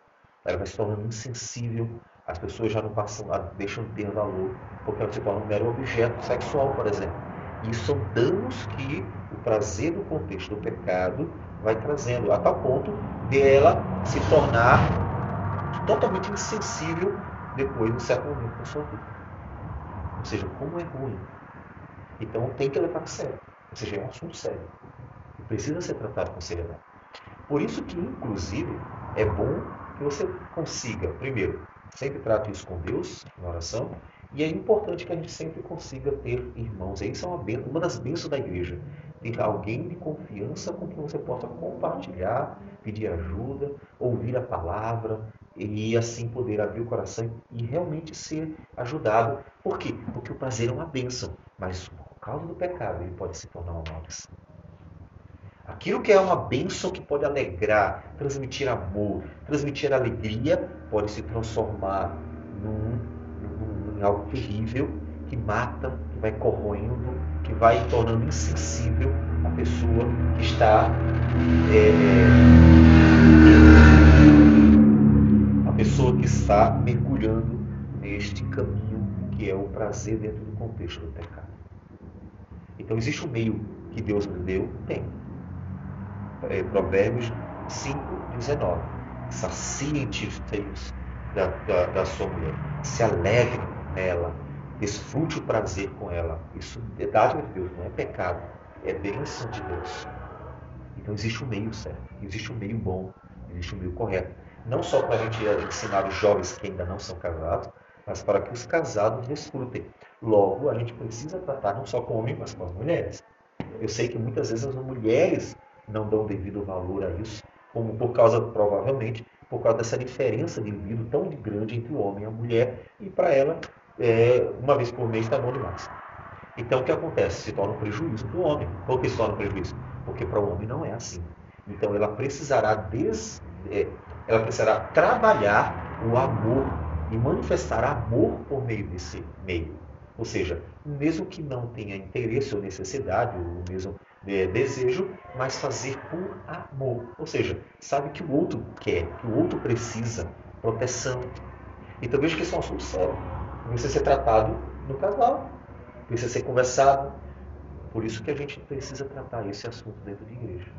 Ela vai se tornando insensível, as pessoas já não passam, deixam de ter valor, porque ela se torna um mero objeto sexual, por exemplo. E são danos que o prazer do contexto do pecado vai trazendo, a tal ponto de ela se tornar totalmente insensível depois, de um certo momento da sua vida. Ou seja, como é ruim. Então tem que levar a sério. Ou seja, é um assunto sério. E precisa ser tratado com seriedade. Por isso que, inclusive, é bom que você consiga, primeiro, sempre trate isso com Deus, na oração, e é importante que a gente sempre consiga ter irmãos. Isso é uma, benção, uma das bênçãos da igreja. Ter alguém de confiança com quem você possa compartilhar, pedir ajuda, ouvir a palavra e assim poder abrir o coração e realmente ser ajudado. Por quê? Porque o prazer é uma bênção, mas por causa do pecado ele pode se tornar uma maldição. Aquilo que é uma bênção que pode alegrar, transmitir amor, transmitir alegria, pode se transformar num, num, em algo terrível que mata, que vai corroendo, que vai tornando insensível a pessoa que está. É, a pessoa que está mergulhando neste caminho que é o prazer dentro do contexto do pecado. Então existe um meio que Deus nos deu? Tem é, Provérbios 5, 19. Saciem-te seios da, da, da sua mulher. Se alegre nela. Desfrute o prazer com ela. Isso é dádiva de Deus, não é pecado. É bênção de Deus. Então existe um meio certo. Existe um meio bom. Existe um meio correto. Não só para a gente ensinar os jovens que ainda não são casados, mas para que os casados desfrutem. Logo, a gente precisa tratar não só com homens, mas com as mulheres. Eu sei que muitas vezes as mulheres não dão devido valor a isso, como por causa, provavelmente, por causa dessa diferença de libido tão grande entre o homem e a mulher, e para ela, é, uma vez por mês está bom demais. Então o que acontece? Se torna um prejuízo para o homem. Por que se torna um prejuízo? Porque para o homem não é assim. Então ela precisará, des, é, ela precisará trabalhar o amor e manifestar amor por meio desse meio. Ou seja, mesmo que não tenha interesse ou necessidade, ou mesmo é, desejo, mas fazer por amor. Ou seja, sabe que o outro quer, que o outro precisa, proteção. Então veja que isso é um assunto sério. Precisa ser tratado no casal, precisa ser conversado. Por isso que a gente precisa tratar esse assunto dentro de igreja.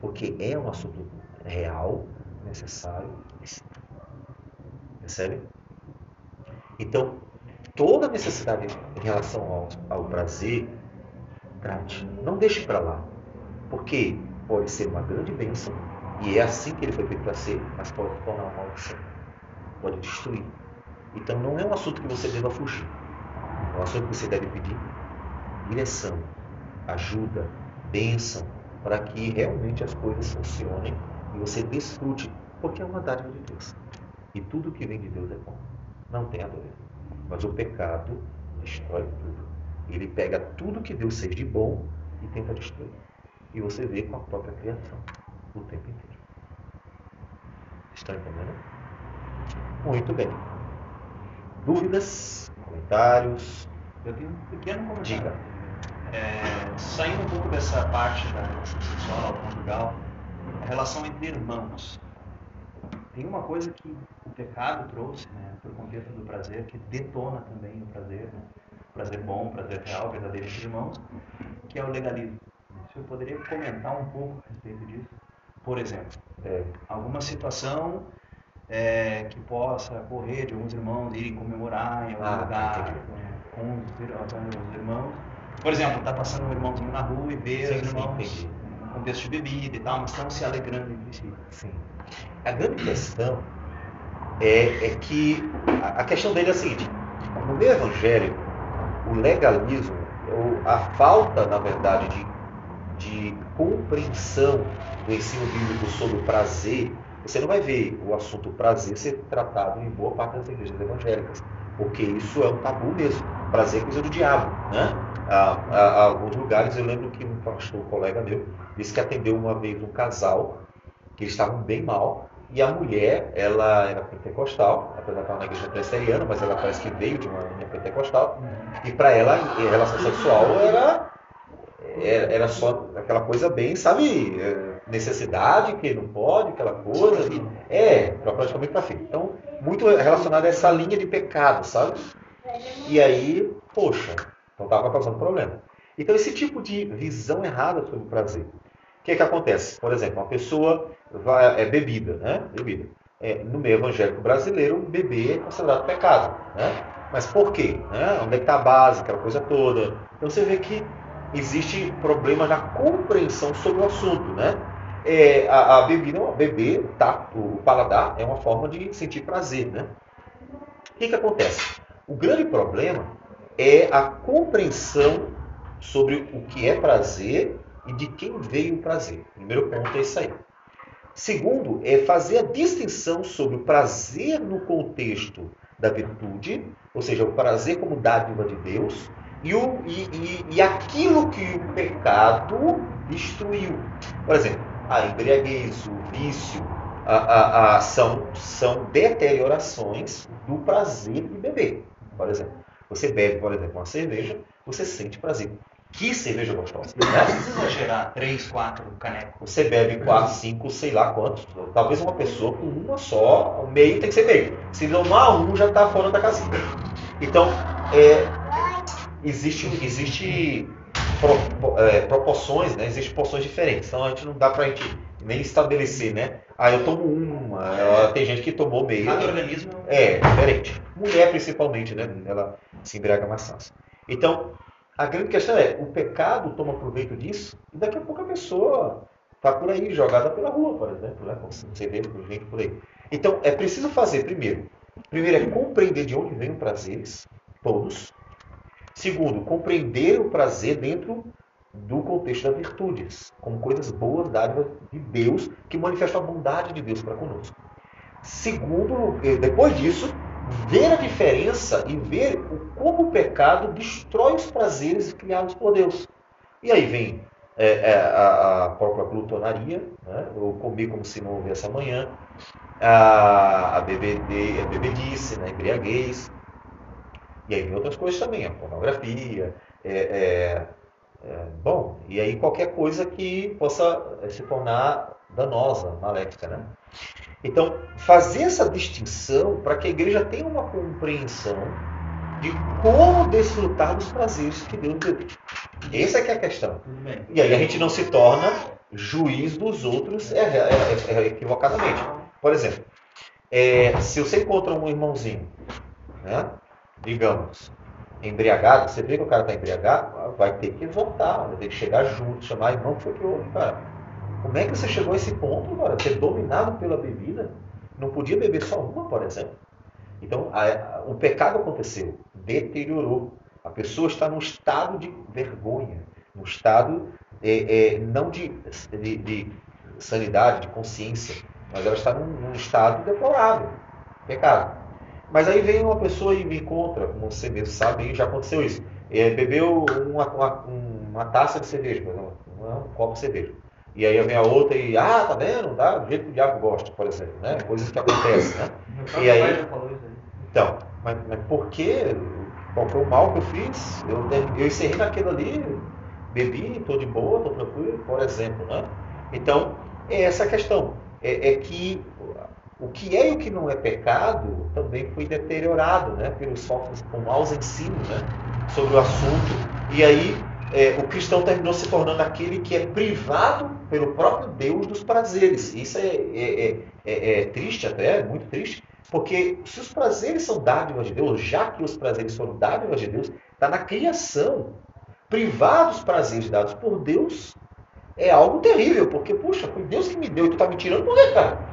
Porque é um assunto real, necessário. Percebe? Então, toda necessidade em relação ao, ao prazer trate. Não deixe para lá. Porque pode ser uma grande bênção, e é assim que ele foi feito para ser, mas pode tornar uma maldição. Pode destruir. Então não é um assunto que você deva fugir. É um assunto que você deve pedir direção, ajuda, bênção, para que realmente as coisas funcionem e você desfrute, porque é uma dádiva de Deus. E tudo que vem de Deus é bom. Não tenha dúvida. Mas o pecado destrói tudo. Ele pega tudo que Deus fez de bom e tenta destruir. E você vê com a própria criação o tempo inteiro. Estão entendendo? Muito bem. Dúvidas? Comentários? Eu tenho um pequeno comentário. Diga. É, saindo um pouco dessa parte da relação sexual, conjugal, a relação entre irmãos. Tem uma coisa que o pecado trouxe, né, por contexto do prazer, que detona também o prazer, né? Prazer bom, prazer real, verdadeiro entre irmãos, que é o legalismo. Se eu poderia comentar um pouco a respeito disso? Por exemplo, é, alguma situação é, que possa ocorrer de alguns irmãos irem comemorar em algum Ah, lugar né, com, os, com os irmãos Por exemplo, tá passando um irmãozinho na rua e vê Sim, os irmãos entendi. em contexto de bebida e tal, mas estão se alegrando entre si. Sim. A grande questão é, é que a, a questão dele é a seguinte: no meio evangélico, o legalismo, ou a falta, na verdade, de, de compreensão do ensino bíblico sobre o prazer, você não vai ver o assunto prazer ser tratado em boa parte das igrejas evangélicas, porque isso é um tabu mesmo. Prazer é coisa do diabo, né? Há, há- há alguns lugares, eu lembro que um pastor, um colega meu, disse que atendeu uma vez um casal que eles estavam bem mal e a mulher, ela era pentecostal, apesar de estar na igreja presbiteriana, mas ela parece que veio de uma linha pentecostal e para ela em relação sexual era era, só aquela coisa bem, sabe, é, necessidade que não pode, aquela coisa, e, é, pra- praticamente para filho. Então, muito relacionado a essa linha de pecado, sabe? E aí, poxa, então estava causando problema. Então, esse tipo de visão errada sobre o prazer. O que que acontece? Por exemplo, uma pessoa vai, é bebida, né? Bebida. É, no meio evangélico brasileiro, beber é considerado pecado, né? Mas por quê? Né? Onde é que está a base, aquela coisa toda? Então você vê que existe problema na compreensão sobre o assunto, né? É, a, a bebida, beber, tato, o paladar é uma forma de sentir prazer, né? O que, que acontece? O grande problema é a compreensão sobre o que é prazer e de quem veio o prazer. Primeiro ponto é isso aí. Segundo, é fazer a distinção sobre o prazer no contexto da virtude, ou seja, o prazer como dádiva de Deus, e, o, e, e, e aquilo que o pecado destruiu. Por exemplo, a embriaguez, o vício, a, a, a, são, são deteriorações do prazer de beber. Por exemplo, você bebe, por exemplo, uma cerveja, você sente prazer. Que cerveja gostosa. Não precisa exagerar, três, quatro canecos. Você bebe 4, 5, sei lá quantos. Talvez uma pessoa com uma só, o meio tem que ser meio. Se tomar um, já está fora da casinha. Então, é, existe, existe pro- é, proporções, né? Existem porções diferentes. Então a gente não dá pra gente nem estabelecer, né? Ah, eu tomo uma. Tem gente que tomou meio. Cada organismo É, diferente. Mulher, principalmente, né? Ela se embriaga mais fácil. Então, a grande questão é, o pecado toma proveito disso e daqui a pouco a pessoa está por aí, jogada pela rua, por exemplo, né? Você vê por gente por aí. Então, é preciso fazer, primeiro, primeiro é compreender de onde vêm os prazeres, todos. Segundo, compreender o prazer dentro do contexto das virtudes, como coisas boas dadas de Deus, que manifestam a bondade de Deus para conosco. Segundo, eh, depois disso, ver a diferença e ver como o pecado destrói os prazeres criados por Deus. E aí vem eh, eh, a, a própria glutonaria, né? ou comer como se não houvesse amanhã, a, a, bebede, a bebedice, né? embriaguez, e aí vem outras coisas também, a pornografia, é, é, é, bom, e aí qualquer coisa que possa se tornar danosa, maléfica, né? Então, fazer essa distinção para que a igreja tenha uma compreensão de como desfrutar dos prazeres que Deus deu. Essa é é a questão. E aí a gente não se torna juiz dos outros é, é, é, é, equivocadamente. Por exemplo, é, se você encontra um irmãozinho, né, digamos, embriagado, você vê que o cara está embriagado, vai ter que exortar, vai ter que chegar junto, chamar irmão, foi que houve, cara? Como é que você chegou a esse ponto, cara? Ser dominado pela bebida? Não podia beber só uma, por exemplo. Então, a- a- o pecado aconteceu, deteriorou. A pessoa está num estado de vergonha, num estado é, é, não de, de- de sanidade, de consciência, mas ela está num, num estado deplorável. Pecado. Mas aí vem uma pessoa e me encontra, como você mesmo sabe, já aconteceu isso. É, bebeu uma, uma- uma taça de cerveja, exemplo, um copo de cerveja. E aí vem a outra e, ah, tá vendo? Tá? Do jeito que o diabo gosta, por exemplo. Né? Coisas que acontecem. Né? Meu E aí-. Então, mas, mas por que? Qual foi o mal que eu fiz? Eu, eu encerrei naquilo ali, bebi, estou de boa, estou tranquilo, por exemplo. Né? Então, é essa a questão. É, é que o que é e o que não é pecado também foi deteriorado né? pelos falsos, com maus ensinos né? sobre o assunto. E aí é, o cristão terminou se tornando aquele que é privado pelo próprio Deus dos prazeres. Isso é, é- é- é- é triste até, é muito triste, porque se os prazeres são dádivas de Deus, já que os prazeres foram dádivas de Deus, está na criação privar dos prazeres dados por Deus é algo terrível, porque, puxa, foi Deus que me deu e tu tá me tirando por quê, cara?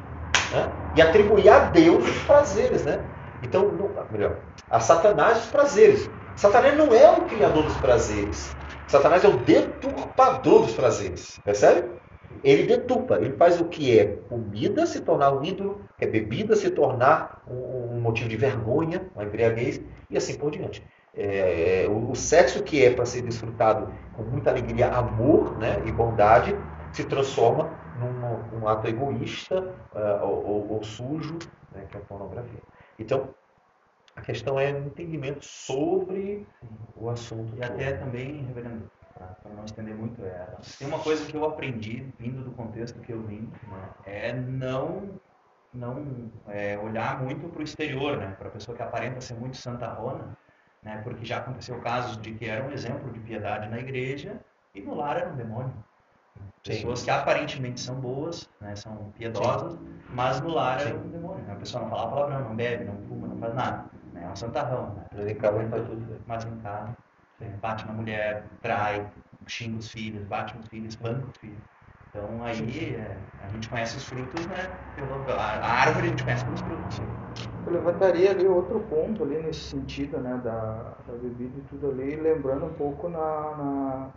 Né? E atribuir a Deus os prazeres, né? Então, melhor, a Satanás os prazeres. Satanás não é o criador dos prazeres. Satanás é o deturpador dos prazeres. Percebe? Ele deturpa, ele faz o que é comida se tornar um ídolo, é bebida se tornar um, motivo de vergonha, uma embriaguez, e assim por diante. É, o, o, sexo que é para ser desfrutado com muita alegria, amor né, e bondade, se transforma num, ato egoísta uh, ou, ou, sujo, né, que é a pornografia. Então, a questão é um entendimento sobre o assunto. E até também, reverendo, para não estender muito, é, tem uma coisa que eu aprendi, vindo do contexto que eu vim, né, é não não é, olhar muito para o exterior, né, para a pessoa que aparenta ser muito santarrona, né, porque já aconteceu casos de que era um exemplo de piedade na igreja e no lar era um demônio. Pessoas Sim. que aparentemente são boas, né, são piedosas, Sim. mas no lar era um demônio. A pessoa não fala palavrão, não bebe, não fuma, não faz nada. Um santarrão. Né? Casa faz tudo. Mas em casa bate na mulher, trai, xinga os filhos, bate nos filhos, espanca os filhos. Então aí é, a gente conhece os frutos, né? Pelo, a, a, árvore a gente conhece pelos frutos. Eu levantaria ali outro ponto ali nesse sentido, né? Da, da bebida e tudo ali, lembrando um pouco na, na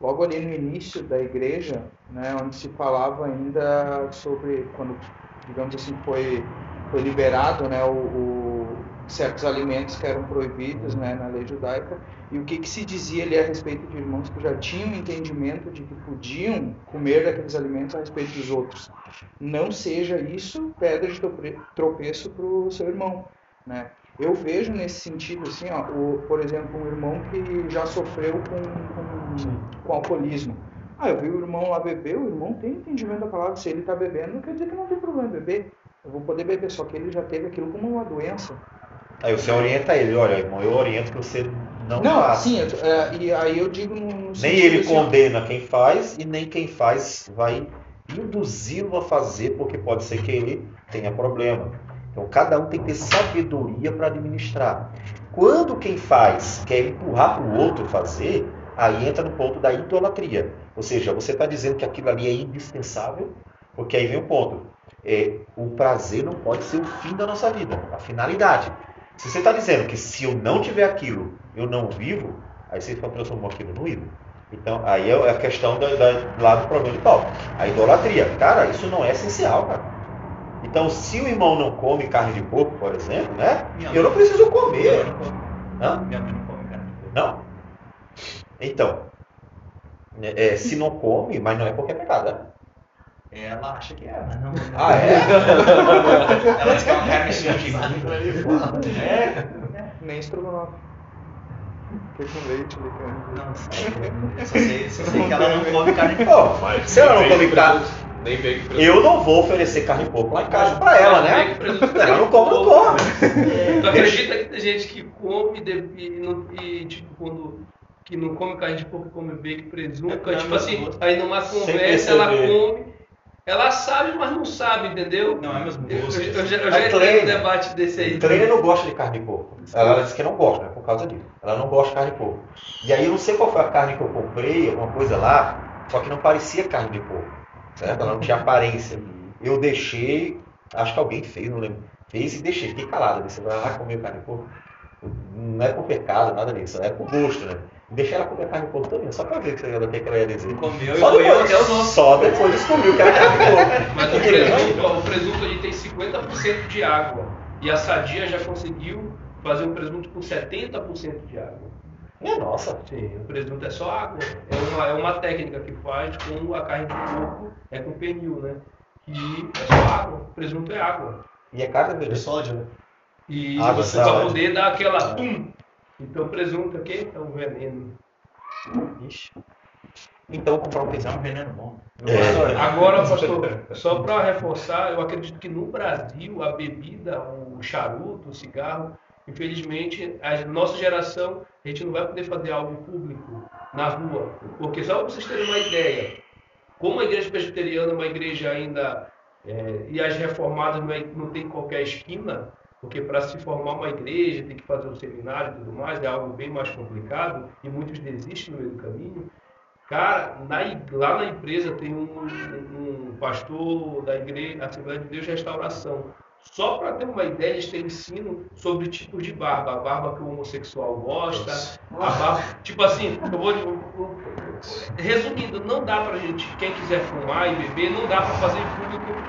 logo ali no início da igreja, né? Onde se falava ainda sobre quando, digamos assim, foi, foi liberado, né? o, o certos alimentos que eram proibidos né, na lei judaica, e o que, que se dizia ali a respeito de irmãos que já tinham entendimento de que podiam comer daqueles alimentos a respeito dos outros. Não seja isso pedra de tropeço para o seu irmão. Né? Eu vejo nesse sentido, assim, ó, o, por exemplo, um irmão que já sofreu com, com, com alcoolismo. Ah, eu vi o irmão lá beber, o irmão tem entendimento da palavra, se ele está bebendo, não quer dizer que não tem problema beber. Eu vou poder beber, só que ele já teve aquilo como uma doença. Aí você orienta ele, olha, irmão, eu oriento que você não, não faça. Sim, é, e aí eu digo no Nem ele assim, condena quem faz e nem quem faz vai induzi-lo a fazer, porque pode ser que ele tenha problema. Então cada um tem que ter sabedoria para administrar. Quando quem faz quer empurrar para o outro fazer, aí entra no ponto da idolatria. Ou seja, você está dizendo que aquilo ali é indispensável, porque aí vem o ponto. É, o prazer não pode ser o fim da nossa vida, a finalidade. Se você está dizendo que se eu não tiver aquilo, eu não vivo, aí você transformou aquilo no ídolo. Então, aí é a questão do, do lado do problema de Paulo. A idolatria. Cara, isso não é essencial, cara. Então, se o irmão não come carne de porco, por exemplo, né? Minha eu não preciso comer. Não Minha mãe não come carne de porco. Não? Então, é, se não come, mas não é porque é pecado, né? Ela acha que é, mas não. Ah, é? ela diz que é uma carne suja. É, nem estrogonofe. Foi com leite ali, cara. Não, eu só sei, só sei que ela não come carne de porco. Se ela não come carne. Nem eu não vou oferecer carne de porco lá em casa pra ela, né? Ela não come, não come. Tu acredita que tem gente que come e, não, e tipo, quando que não come carne de porco, come bacon, presunto, é, tipo assim, aí numa conversa ela come ela sabe, mas não sabe, entendeu? Não é mesmo gosto. Eu, eu, já, eu já entrei no debate desse aí. Treina não gosta de carne de porco. Ela disse que não gosta, né, por causa disso. Ela não gosta de carne de porco. E aí eu não sei qual foi a carne que eu comprei, alguma coisa lá, só que não parecia carne de porco. Certo? Ela não tinha aparência. Eu deixei, acho que alguém fez, não lembro. Fez e deixei, fiquei calado. Você vai lá comer carne de porco. Não é por pecado, nada disso, é por gosto, né? Deixa ela comer carne de porco também, só pra ver o que ela ia dizer. Comeu só e depois, até o nosso. Só depois descobriu que era carne de. Mas o presunto, o presunto ele tem 50% de água. E a Sadia já conseguiu fazer um presunto com 70% de água. É, nossa. Sim, o presunto é só água. É uma, é uma técnica que faz com a carne de porco, é com pernil, né? Que é só água. O presunto é água. E é carne de sódio, né? E água, você vai poder dar aquela. Pum, então presunto aqui é um veneno. Ixi. Então comprar um é um veneno bom. É. Agora, pastor, só para reforçar, eu acredito que no Brasil a bebida, o charuto, o cigarro, infelizmente, a nossa geração, a gente não vai poder fazer algo público na rua. Porque só para vocês terem uma ideia, como a igreja presbiteriana é uma igreja ainda, é, e as reformadas não, é, não tem qualquer esquina, Porque para se formar uma igreja, tem que fazer um seminário e tudo mais, é algo bem mais complicado e muitos desistem no meio do caminho. Cara, na lá na empresa tem um, um pastor da igreja, Assembleia de Deus de Restauração. Só para ter uma ideia, eles têm ensino sobre tipos de barba. A barba que o homossexual gosta, a barba. Tipo assim, eu vou. Resumindo, não dá pra gente, quem quiser fumar e beber, não dá pra fazer em público